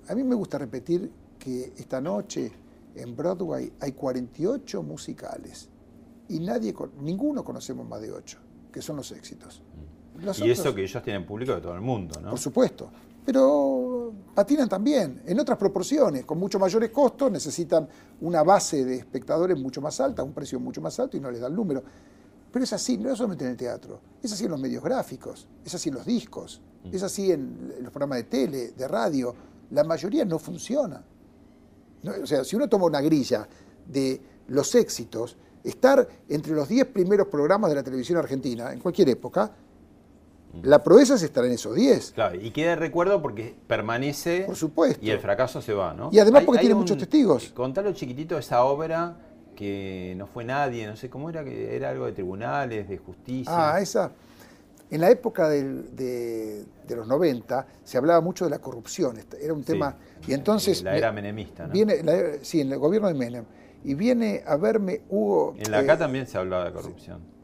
a mí me gusta repetir que esta noche en Broadway hay 48 musicales y nadie, ninguno conocemos más de 8, que son los éxitos. Mm. y eso que ellos tienen público de todo el mundo, ¿no? Por supuesto pero patinan también, en otras proporciones, con mucho mayores costos, necesitan una base de espectadores mucho más alta, un precio mucho más alto y no les da el número. Pero es así, no es solamente en el teatro, es así en los medios gráficos, es así en los discos, mm. es así en los programas de tele, de radio. La mayoría no funciona. o sea, si uno toma una grilla de los éxitos, estar entre los 10 primeros programas de la televisión argentina, en cualquier época, la proeza es estar en esos 10. Claro, y queda de recuerdo porque permanece. Por supuesto. Y el fracaso se va, ¿no? Y además porque tiene muchos testigos. Contalo chiquitito esa obra que no fue nadie, no sé cómo era, que era algo de tribunales, de justicia. Ah, esa. En la época de, los 90 se hablaba mucho de la corrupción, era un tema. y entonces. La era menemista, ¿no? Viene, sí, en el gobierno de Menem. Y viene a verme Hugo. En la acá eh, también se hablaba de corrupción.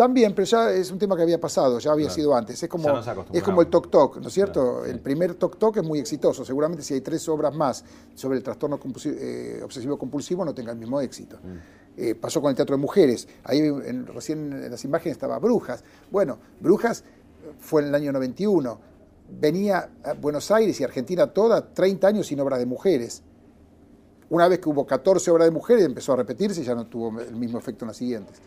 También, pero ya es un tema que había pasado, ya había Claro. sido antes. Es como, es como el Tok Tok, ¿no es cierto? Claro, sí. El primer Tok Tok es muy exitoso. Seguramente si hay tres obras más sobre el trastorno eh, obsesivo-compulsivo no tenga el mismo éxito. Mm. Eh, pasó con el Teatro de Mujeres. Ahí en- recién en las imágenes estaba Brujas. Bueno, Brujas fue en el año 91. Venía a Buenos Aires y Argentina toda 30 años sin obras de mujeres. Una vez que hubo 14 obras de mujeres, empezó a repetirse y ya no tuvo el mismo efecto en las siguientes.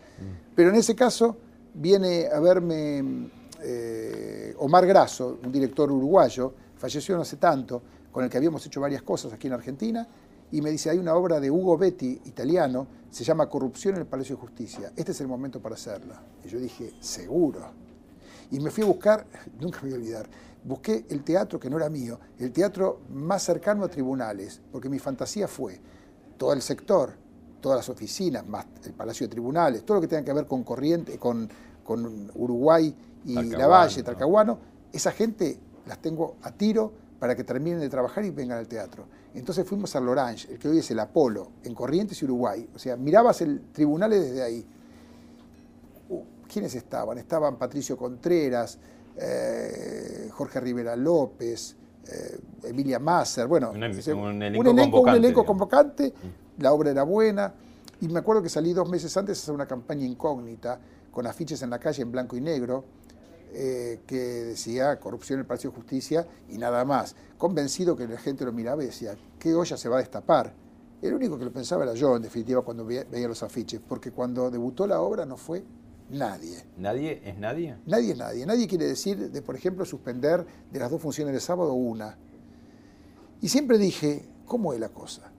Pero en ese caso viene a verme eh, Omar Grasso, un director uruguayo, falleció no hace tanto, con el que habíamos hecho varias cosas aquí en Argentina, y me dice, hay una obra de Hugo Betti, italiano, se llama Corrupción en el Palacio de Justicia. Este es el momento para hacerla. Y yo dije, seguro. Y me fui a buscar, nunca me voy a olvidar, busqué el teatro que no era mío, el teatro más cercano a tribunales, porque mi fantasía fue todo el sector, todas las oficinas, más el Palacio de Tribunales, todo lo que tenga que ver con Corriente, con, con Uruguay y Talcahuano, La Valle, ¿no? Talcahuano, esa gente las tengo a tiro para que terminen de trabajar y vengan al teatro. Entonces fuimos al Orange, el que hoy es el Apolo, en Corrientes y Uruguay. O sea, mirabas el tribunales desde ahí. Uh, ¿Quiénes estaban? Estaban Patricio Contreras, eh, Jorge Rivera López, eh, Emilia Masser, bueno, Un elenco un elenco, convocante, un elenco digamos. convocante, la obra era buena, y me acuerdo que salí dos meses antes a hacer una campaña incógnita, con afiches en la calle en blanco y negro, eh, que decía corrupción en el Palacio de Justicia y nada más, convencido que la gente lo miraba y decía, ¿qué olla se va a destapar? El único que lo pensaba era yo, en definitiva, cuando veía los afiches, porque cuando debutó la obra no fue nadie. ¿Nadie es nadie? Nadie es nadie. Nadie quiere decir de, por ejemplo, suspender de las dos funciones de sábado una. Y siempre dije, ¿cómo es la cosa?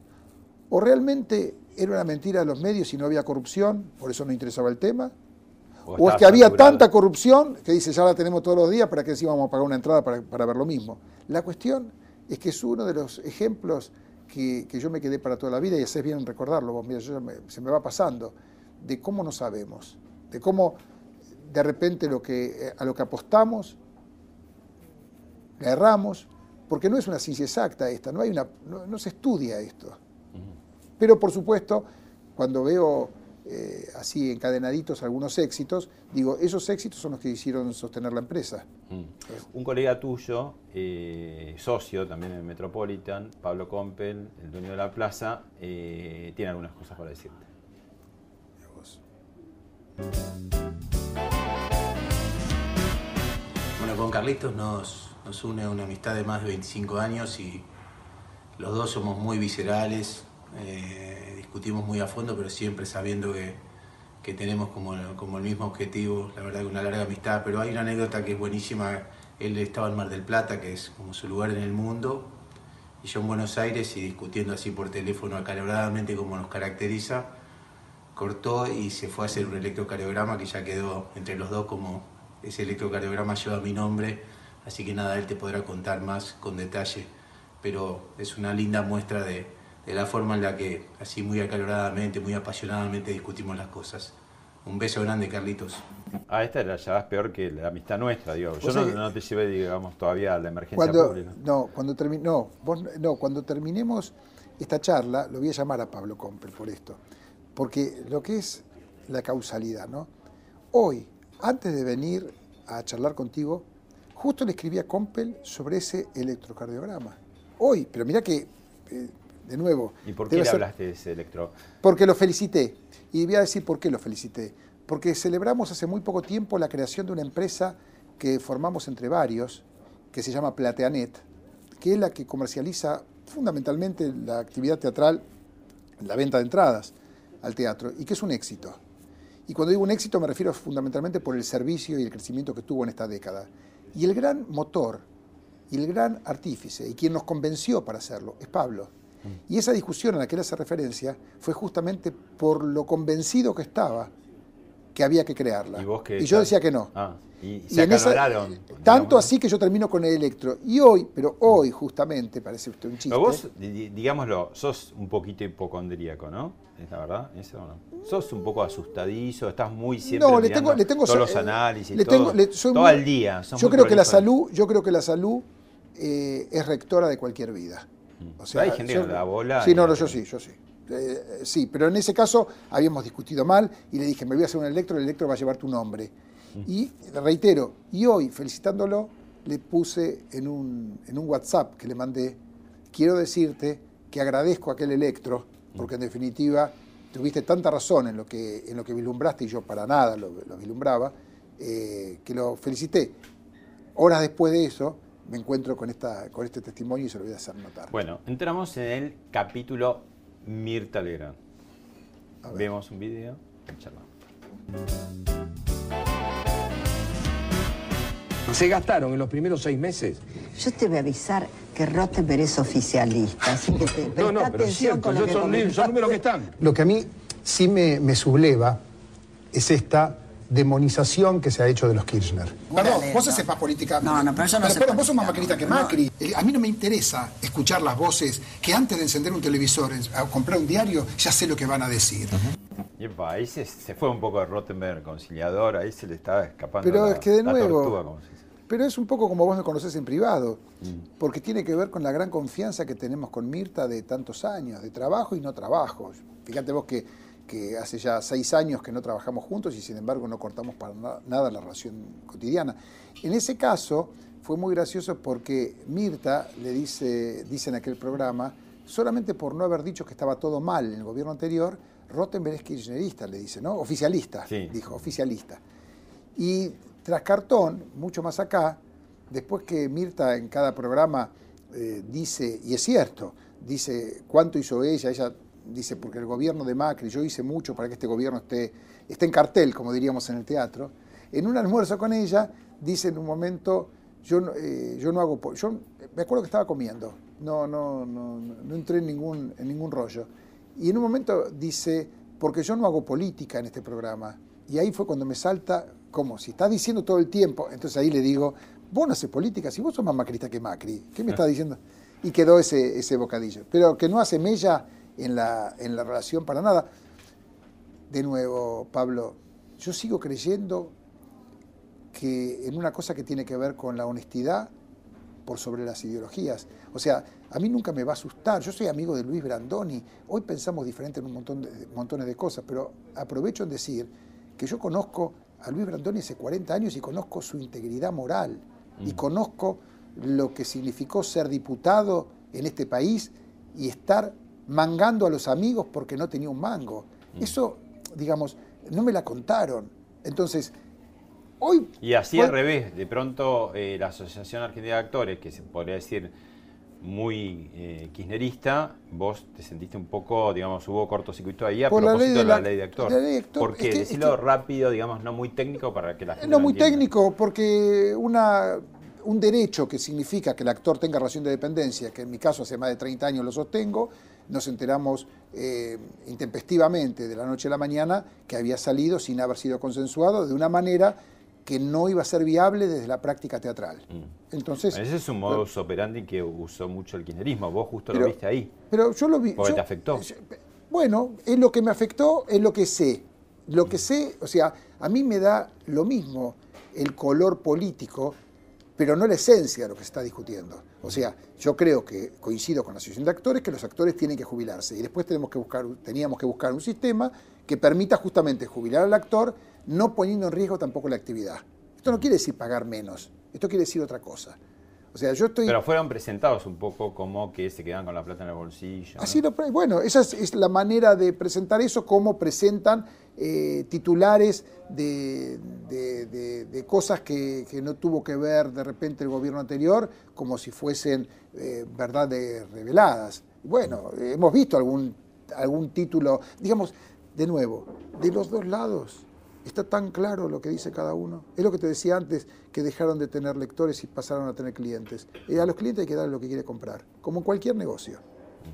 O realmente era una mentira de los medios y no había corrupción, por eso no interesaba el tema. O es que había saturado. tanta corrupción que dice, ya la tenemos todos los días, ¿para qué encima vamos a pagar una entrada para, para ver lo mismo? La cuestión es que es uno de los ejemplos que, que yo me quedé para toda la vida, y haces bien en recordarlo, vos, mira, yo me- se me va pasando, de cómo no sabemos, de cómo de repente lo que, eh, a lo que apostamos, le erramos, porque no es una ciencia exacta esta, no, hay una, no, no se estudia esto. Pero por supuesto, cuando veo eh, así encadenaditos algunos éxitos, digo, esos éxitos son los que hicieron sostener la empresa. Mm. Un colega tuyo, eh, socio también en Metropolitan, Pablo Compel, el dueño de la plaza, eh, tiene algunas cosas para decirte. Bueno, con Carlitos nos, nos une una amistad de más de 25 años y los dos somos muy viscerales, eh, discutimos muy a fondo, pero siempre sabiendo que, que tenemos como, como el mismo objetivo, la verdad que una larga amistad, pero hay una anécdota que es buenísima, él estaba en Mar del Plata, que es como su lugar en el mundo, y yo en Buenos Aires y discutiendo así por teléfono acaloradamente como nos caracteriza, cortó y se fue a hacer un electrocardiograma que ya quedó entre los dos como ese electrocardiograma lleva mi nombre, así que nada, él te podrá contar más con detalle, pero es una linda muestra de, de la forma en la que así muy acaloradamente, muy apasionadamente discutimos las cosas. Un beso grande, Carlitos. Ah, esta la llevas peor que la amistad nuestra, digo. Yo no, te llevé, digamos, todavía a la emergencia Cuando, pública. no, cuando termi- no, vos- no, cuando terminemos esta charla, lo voy a llamar a Pablo Compel por esto. Porque lo que es la causalidad, ¿no? Hoy, antes de venir a charlar contigo, justo le escribí a Compel sobre ese electrocardiograma. Hoy, pero mira que, eh, de nuevo. ¿Y por qué le ser- hablaste de ese electro? Porque lo felicité. Y voy a decir por qué lo felicité. Porque celebramos hace muy poco tiempo la creación de una empresa que formamos entre varios, que se llama Plateanet, que es la que comercializa fundamentalmente la actividad teatral, la venta de entradas al teatro, y que es un éxito. Y cuando digo un éxito me refiero fundamentalmente por el servicio y el crecimiento que tuvo en esta década. Y el gran motor y el gran artífice, y quien nos convenció para hacerlo, es Pablo. Y esa discusión a la que él hace referencia fue justamente por lo convencido que estaba que había que crearla. ¿Y vos qué yo tal? decía que no. Ah, y Y se en esa- acaloraron. tanto así que yo termino con el electro. Y hoy, pero hoy justamente, parece usted un chiste. Pero vos, di- di- digámoslo, sos un poquito hipocondríaco, ¿no? ¿Es la verdad? ¿Eso o no? Sos un poco asustadizo, estás muy siempre no, le tengo, le tengo todos los eh, análisis, le todo, le- soy todo muy- al día. Yo creo que la salud, yo creo que la salud eh, es rectora de cualquier vida. O Pero hay gente que da bola Sí, y no, no, yo sí, yo sí. Eh, sí, pero en ese caso habíamos discutido mal y le dije, me voy a hacer un electro, el electro va a llevar tu nombre. Y reitero, y hoy, felicitándolo, le puse en un, en un WhatsApp que le mandé, quiero decirte que agradezco a aquel electro, porque en definitiva tuviste tanta razón en lo que, en lo que vislumbraste y yo para nada lo, lo vislumbraba, eh, que lo felicité. Horas después de eso, me encuentro con, esta, con este testimonio y se lo voy a hacer notar. Bueno, entramos en el capítulo Mirta Legrand. Vemos un video y charlamos. Se gastaron en los primeros seis meses. Yo te voy a avisar que Rottenberg es oficialista, así que te No, no, pero es atención cierto, con lo yo que son, son números que están. Lo que a mí sí me, me subleva es esta demonización que se ha hecho de los Kirchner. Perdón, vos haces más política. No, no, pero yo no sé perdón, vos sos más macrista que. Macri. A mí no me interesa escuchar las voces que antes de encender un televisor, a comprar un diario, ya sé lo que van a decir. Y epa, ahí se, se fue un poco de Rottenberg conciliador, ahí se le estaba escapando Pero la, es que de nuevo- tortuga, como se dice. Pero es un poco como vos me conocés en privado, porque tiene que ver con la gran confianza que tenemos con Mirta de tantos años, de trabajo y no trabajo. Fíjate vos que, que hace ya seis años que no trabajamos juntos y sin embargo no cortamos para na- nada la relación cotidiana. En ese caso fue muy gracioso porque Mirta le dice, dice en aquel programa, solamente por no haber dicho que estaba todo mal en el gobierno anterior, Rottenberg es kirchnerista, le dice, ¿no? Oficialista, dijo, oficialista. Y tras cartón, mucho más acá, después que Mirta en cada programa eh, dice, y es cierto, dice cuánto hizo ella, ella dice, porque el gobierno de Macri, yo hice mucho para que este gobierno esté, esté en cartel, como diríamos en el teatro, en un almuerzo con ella, dice en un momento, yo, eh, yo no hago, yo me acuerdo que estaba comiendo, no, no, no, no entré en ningún, en ningún rollo. Y en un momento dice, porque yo no hago política en este programa. Y ahí fue cuando me salta, como si estás diciendo todo el tiempo, entonces ahí le digo, vos no haces política, si vos sos más macrista que Macri, ¿qué me estás diciendo? Y quedó ese, ese bocadillo. Pero que no hace mella en la, en la relación para nada. De nuevo, Pablo, yo sigo creyendo que en una cosa que tiene que ver con la honestidad por sobre las ideologías. O sea, a mí nunca me va a asustar. Yo soy amigo de Luis Brandoni. Hoy pensamos diferente en un montón de, montones de cosas, pero aprovecho en decir que yo conozco a Luis Brandoni hace 40 años y conozco su integridad moral y conozco lo que significó ser diputado en este país y estar mangando a los amigos porque no tenía un mango. Eso, digamos, no me la contaron. Entonces, hoy... Y así fue- al revés, de pronto eh, la Asociación Argentina de Actores, que se podría decir muy eh, kirchnerista, vos te sentiste un poco, digamos, hubo cortocircuito ahí a Por la propósito ley de la, la- ley de actor. la ley de actor, ¿Por es qué? que- es Decirlo que- rápido, digamos, no muy técnico para que la gente No muy entienda. técnico, porque una, un derecho que significa que el actor tenga relación de dependencia, que en mi caso hace más de 30 años lo sostengo, nos enteramos eh, intempestivamente de la noche a la mañana que había salido sin haber sido consensuado de una manera que no iba a ser viable desde la práctica teatral. Entonces, Bueno, ese es un modus operandi que usó mucho el kirchnerismo. Vos justo Pero- lo viste ahí. pero yo lo vi. Porque yo- te afectó. Bueno, es lo que me afectó, es lo que sé. Lo que sé, o sea, a mí me da lo mismo el color político, pero no la esencia de lo que se está discutiendo. O sea, yo creo que coincido con la Asociación de Actores que los actores tienen que jubilarse y después tenemos que buscar, teníamos que buscar un sistema que permita justamente jubilar al actor, no poniendo en riesgo tampoco la actividad. Esto no quiere decir pagar menos, esto quiere decir otra cosa. O sea, yo estoy... Pero fueron presentados un poco como que se quedan con la plata en el bolsillo. ¿no? Así lo bueno, esa es, es la manera de presentar eso, como presentan eh, titulares de, de- de- de cosas que, que no tuvo que ver de repente el gobierno anterior, como si fuesen eh, verdades reveladas. Bueno, hemos visto algún, algún título, digamos, de nuevo, de los dos lados. Está tan claro lo que dice cada uno. Es lo que te decía antes, que dejaron de tener lectores y pasaron a tener clientes. Eh, a los clientes hay que darle lo que quiere comprar, como cualquier negocio.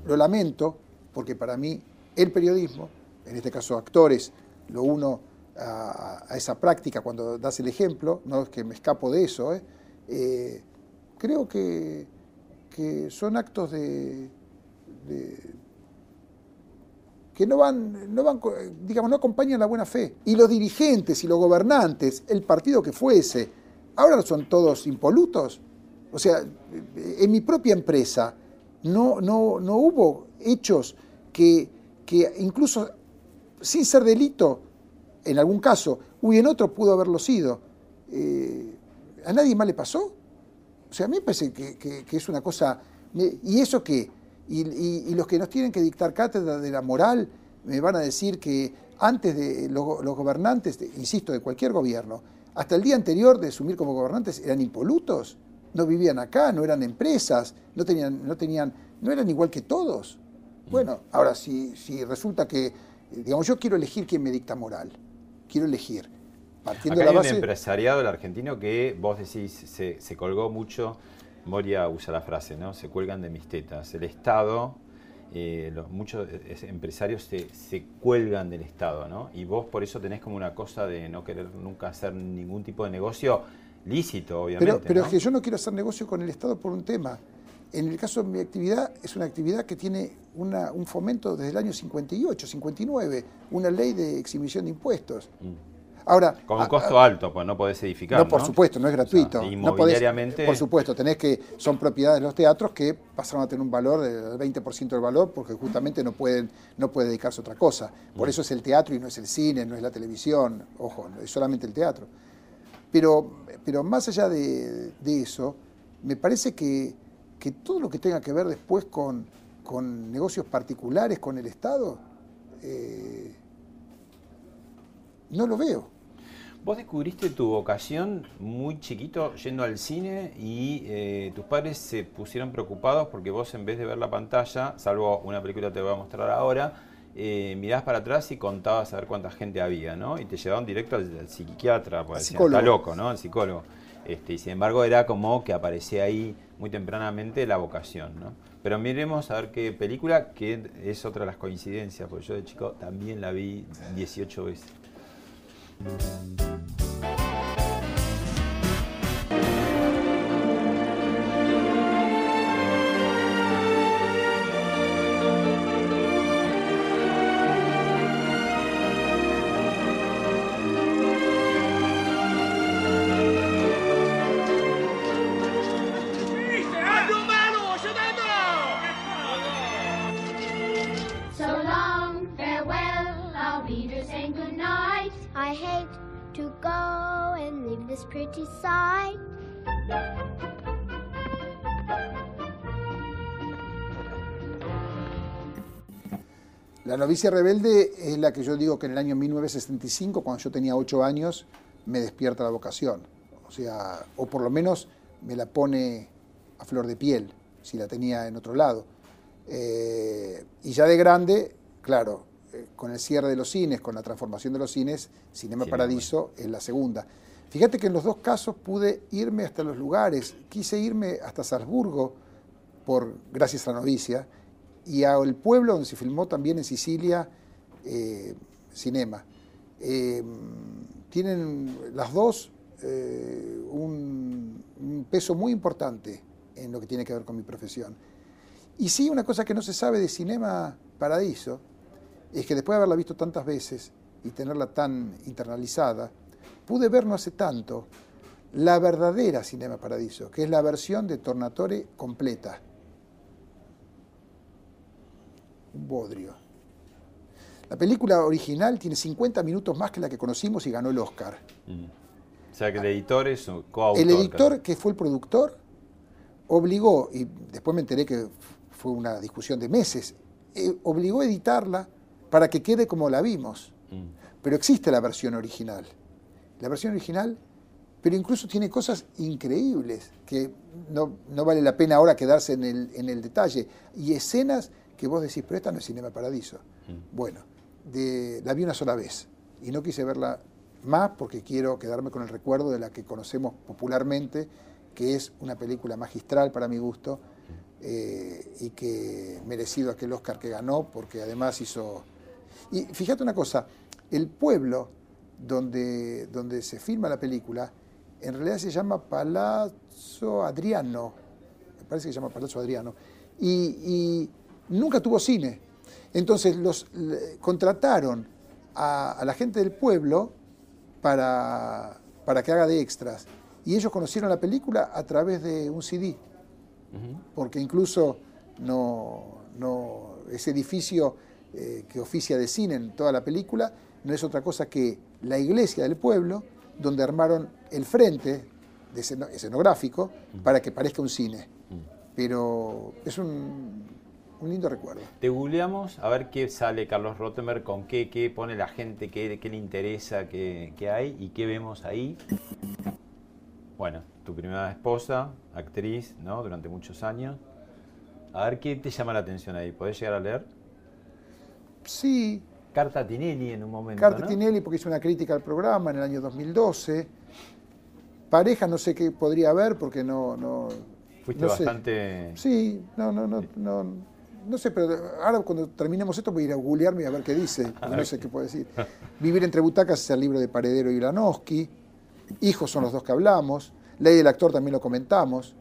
Lo lamento, porque para mí el periodismo, en este caso actores, lo uno a, esa práctica cuando das el ejemplo, no es que me escapo de eso, ¿eh? Eh, creo que, que son actos de- que no van, no van, digamos, no acompañan la buena fe. Y los dirigentes y los gobernantes, el partido que fuese, ahora son todos impolutos. O sea, en mi propia empresa no, no, no hubo hechos que, que incluso sin ser delito, en algún caso, o en otro pudo haberlo sido, eh, ¿a nadie más le pasó? O sea, a mí me parece que, es una cosa... ¿Y eso qué? Y, los que nos tienen que dictar cátedra de la moral me van a decir que antes de los, gobernantes, insisto, de cualquier gobierno, hasta el día anterior de asumir como gobernantes eran impolutos, no vivían acá, no eran empresas, no tenían, no tenían, no eran igual que todos. Bueno, ahora si, si resulta que, digamos, yo quiero elegir quién me dicta moral, quiero elegir. Partiendo de la base... hay un empresariado del argentino que vos decís se, se colgó mucho, Moria usa la frase, ¿no? Se cuelgan de mis tetas. El Estado eh, muchos empresarios se, se, cuelgan del Estado, ¿no? Y vos por eso tenés como una cosa de no querer nunca hacer ningún tipo de negocio lícito, obviamente. Pero, pero es que yo no quiero hacer negocio con el Estado por un tema. En el caso de mi actividad, es una actividad que tiene un fomento desde el año 58, 59, una ley de exhibición de impuestos. Mm. Ahora, Con un costo alto, pues no podés edificar. No, por supuesto, no es gratuito. inmobiliariamente. por supuesto, tenés que. Son propiedades de los teatros que pasaron a tener un valor del 20% del valor porque justamente no pueden no puede dedicarse a otra cosa. Por mm. eso es el teatro y no es el cine, no es la televisión. Ojo, es solamente el teatro. Pero, pero más allá de, eso, me parece que, todo lo que tenga que ver después con, con negocios particulares, con el Estado, eh, no lo veo. Vos descubriste tu vocación muy chiquito yendo al cine y eh, tus padres se pusieron preocupados porque vos en vez de ver la pantalla, salvo una película que te voy a mostrar ahora, eh, mirabas para atrás y contabas a ver cuánta gente había, ¿no? Y te llevaban directo al, psiquiatra, pues está loco, ¿no? Al psicólogo. Este, y sin embargo era como que aparecía ahí muy tempranamente la vocación, ¿no? Pero miremos a ver qué película, que es otra de las coincidencias, porque yo de chico también la vi 18 veces. Thank you. La novicia rebelde es la que yo digo que en el año 1965, cuando yo tenía ocho años, me despierta la vocación. O sea, o por lo menos me la pone a flor de piel, si la tenía en otro lado. Eh, y ya de grande, claro, eh, con el cierre de los cines, con la transformación de los cines, Cinema Paradiso es la segunda. Fíjate que en los dos casos pude irme hasta los lugares. Quise irme hasta Salzburgo, por, gracias a la novicia, y al pueblo donde se filmó también en Sicilia eh, Cinema. Eh, tienen las dos eh, un, un, peso muy importante en lo que tiene que ver con mi profesión. Y sí, una cosa que no se sabe de Cinema Paradiso es que después de haberla visto tantas veces y tenerla tan internalizada, pude ver no hace tanto la verdadera Cinema Paradiso, que es la versión de Tornatore completa. Un bodrio. La película original tiene 50 minutos más que la que conocimos y ganó el Oscar. Mm. O sea que el editor es un coautor. El editor, que fue el productor, obligó, y después me enteré que fue una discusión de meses, eh, obligó a editarla para que quede como la vimos. Mm. Pero existe la versión original la versión original, pero incluso tiene cosas increíbles que no, vale la pena ahora quedarse en el, en el, detalle. Y escenas que vos decís, pero esta no es Cinema Paradiso. Mm. Bueno, de, la vi una sola vez y no quise verla más porque quiero quedarme con el recuerdo de la que conocemos popularmente, que es una película magistral para mi gusto mm. eh, y que merecido aquel Oscar que ganó, porque además hizo... Y fíjate una cosa, el pueblo donde, donde se filma la película, en realidad se llama Palazzo Adriano, me parece que se llama Palazzo Adriano, y, nunca tuvo cine. Entonces los contrataron a, la gente del pueblo para, para, que haga de extras. Y ellos conocieron la película a través de un CD, porque incluso no, no, ese edificio eh, que oficia de cine en toda la película, no es otra cosa que la iglesia del pueblo, donde armaron el frente de escenográfico para que parezca un cine. Pero es un, un lindo recuerdo. Te googleamos a ver qué sale Carlos Rottenberg, con qué, qué pone la gente, qué, qué le interesa, qué, qué hay y qué vemos ahí. Bueno, tu primera esposa, actriz, ¿no? Durante muchos años. A ver qué te llama la atención ahí. ¿Podés llegar a leer? Sí. Carta Tinelli en un momento. Carta ¿no? Tinelli porque hizo una crítica al programa en el año 2012. Pareja no sé qué podría haber porque no... no Fuiste no sé. bastante... Sí, no, no, no, no, no sé, pero ahora cuando terminemos esto voy a ir a googlearme y a ver qué dice, no sé qué puede decir. Vivir entre butacas es el libro de Paredero y Lanowski. Hijos son los dos que hablamos. Ley del actor también lo comentamos.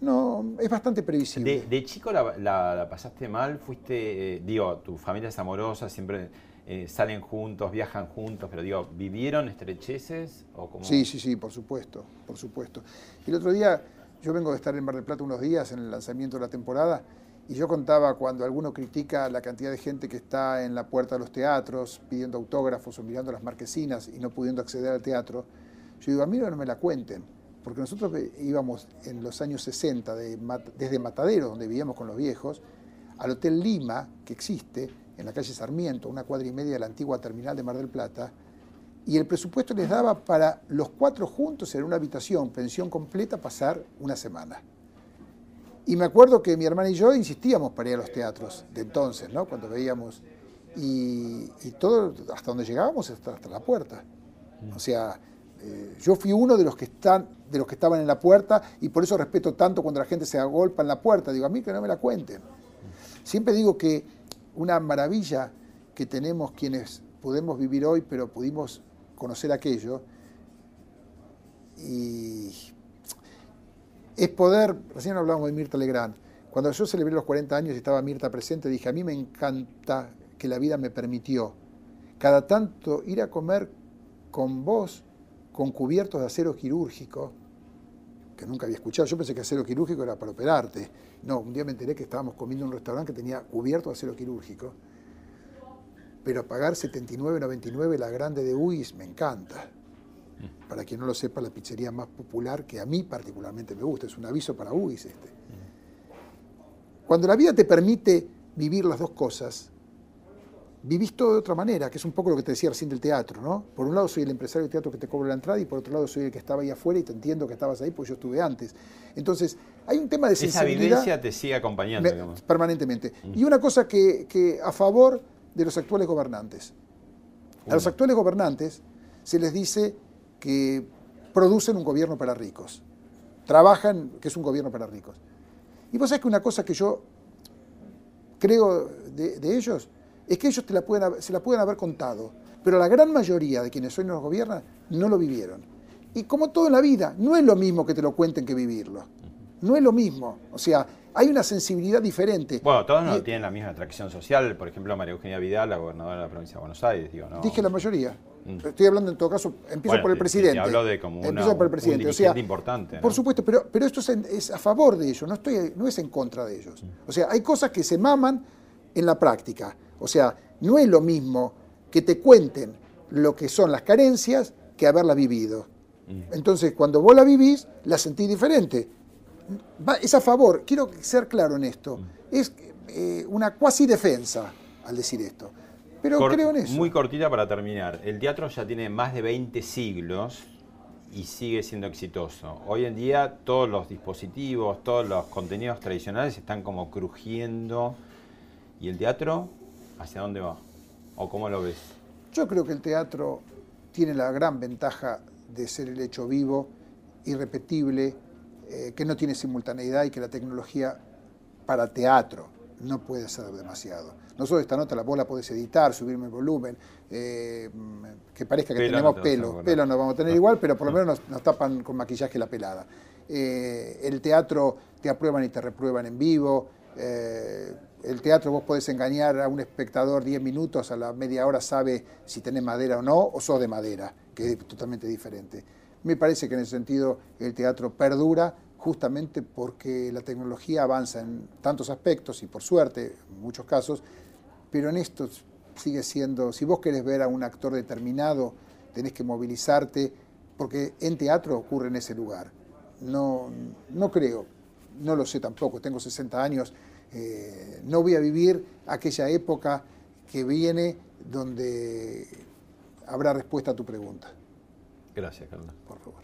No, es bastante previsible. De, de chico la, la- la pasaste mal, fuiste, eh, digo, tu familia es amorosa, siempre eh, salen juntos, viajan juntos, pero digo, ¿vivieron estrecheces o como Sí, sí, sí, por supuesto, por supuesto. Y el otro día, yo vengo de estar en Mar del Plata unos días en el lanzamiento de la temporada, y yo contaba cuando alguno critica la cantidad de gente que está en la puerta de los teatros pidiendo autógrafos o mirando las marquesinas y no pudiendo acceder al teatro, yo digo, a mí no me la cuenten, porque nosotros íbamos en los años 60, de Mat- desde Matadero, donde vivíamos con los viejos, al Hotel Lima, que existe, en la calle Sarmiento, una cuadra y media de la antigua terminal de Mar del Plata, y el presupuesto les daba para los cuatro juntos en una habitación, pensión completa, pasar una semana. Y me acuerdo que mi hermana y yo insistíamos para ir a los teatros de entonces, ¿no? Cuando veíamos. Y, y todo, hasta donde llegábamos, hasta, hasta la puerta. O sea, eh, yo fui uno de los que están, de los que estaban en la puerta, y por eso respeto tanto cuando la gente se agolpa en la puerta. Digo, a mí que no me la cuenten. Siempre digo que una maravilla que tenemos quienes podemos vivir hoy, pero pudimos conocer aquello, y es poder, recién hablábamos de Mirta Legrand, cuando yo celebré los 40 años y estaba Mirta presente, dije, a mí me encanta que la vida me permitió cada tanto ir a comer con vos con cubiertos de acero quirúrgico, que nunca había escuchado. Yo pensé que acero quirúrgico era para operarte. No, un día me enteré que estábamos comiendo en un restaurante que tenía cubierto de acero quirúrgico. Pero pagar 79.99 la grande de UIS me encanta. Para quien no lo sepa, la pizzería más popular que a mí particularmente me gusta. Es un aviso para UIS este. Cuando la vida te permite vivir las dos cosas, vivís todo de otra manera, que es un poco lo que te decía recién del teatro, ¿no? Por un lado soy el empresario de teatro que te cobra la entrada y por otro lado soy el que estaba ahí afuera y te entiendo que estabas ahí porque yo estuve antes. Entonces, hay un tema de Esa sensibilidad vivencia te sigue acompañando, me- permanentemente. Y una cosa que, que a favor de los actuales gobernantes. A los actuales gobernantes se les dice que producen un gobierno para ricos. Trabajan, que es un gobierno para ricos. Y vos sabés que una cosa que yo creo de, de ellos es que ellos te la pueden, haber- se la pueden haber contado, pero la gran mayoría de quienes hoy nos gobiernan no lo vivieron. Y como todo en la vida, no es lo mismo que te lo cuenten que vivirlo. No es lo mismo. O sea, hay una sensibilidad diferente. Bueno, todos no Y- tienen la misma atracción social. Por ejemplo, María Eugenia Vidal, la gobernadora de la provincia de Buenos Aires, digo, ¿no? Dije la mayoría. Mm. Estoy hablando en todo caso, empiezo Bueno, por el te- te- presidente. te hablo de como una- Empiezo por el un presidente. o sea, importante, ¿no? Por supuesto, pero, pero esto es, en- es a favor de ellos, no, estoy, no es en contra de ellos. Mm. O sea, hay cosas que se maman en la práctica. O sea, no es lo mismo que te cuenten lo que son las carencias que haberla vivido. Mm. Entonces, cuando vos la vivís, la sentís diferente. Va- es a favor, quiero ser claro en esto, es eh, una cuasi defensa al decir esto. Pero Cor- creo en eso. Muy cortita para terminar. El teatro ya tiene más de 20 siglos y sigue siendo exitoso. Hoy en día todos los dispositivos, todos los contenidos tradicionales están como crujiendo. ¿Y el teatro hacia dónde va? ¿O cómo lo ves? Yo creo que el teatro tiene la gran ventaja de ser el hecho vivo, irrepetible, eh, que no tiene simultaneidad y que la tecnología para teatro no puede hacer demasiado. Nosotros esta nota la vos la podés editar, subirme el volumen, eh, que parezca que Pelo no tenemos te pelo. Pelo no vamos a tener igual, pero por lo menos nos, nos tapan con maquillaje la pelada. Eh, el teatro te aprueban y te reprueban en vivo. eh, el teatro vos podés engañar a un espectador 10 minutos, a la media hora sabe si tenés madera o no, o sos de madera, que es totalmente diferente. Me parece que en ese sentido el teatro perdura justamente porque la tecnología avanza en tantos aspectos y por suerte, en muchos casos, pero en esto sigue siendo, si vos querés ver a un actor determinado, tenés que movilizarte, porque en teatro ocurre en ese lugar. No, no creo, no lo sé tampoco, tengo 60 años, eh, no voy a vivir aquella época que viene donde habrá respuesta a tu pregunta. Gracias, Carlos. Por favor.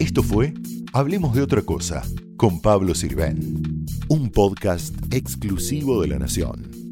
Esto fue Hablemos de otra cosa con Pablo Sirven, un podcast exclusivo de La Nación.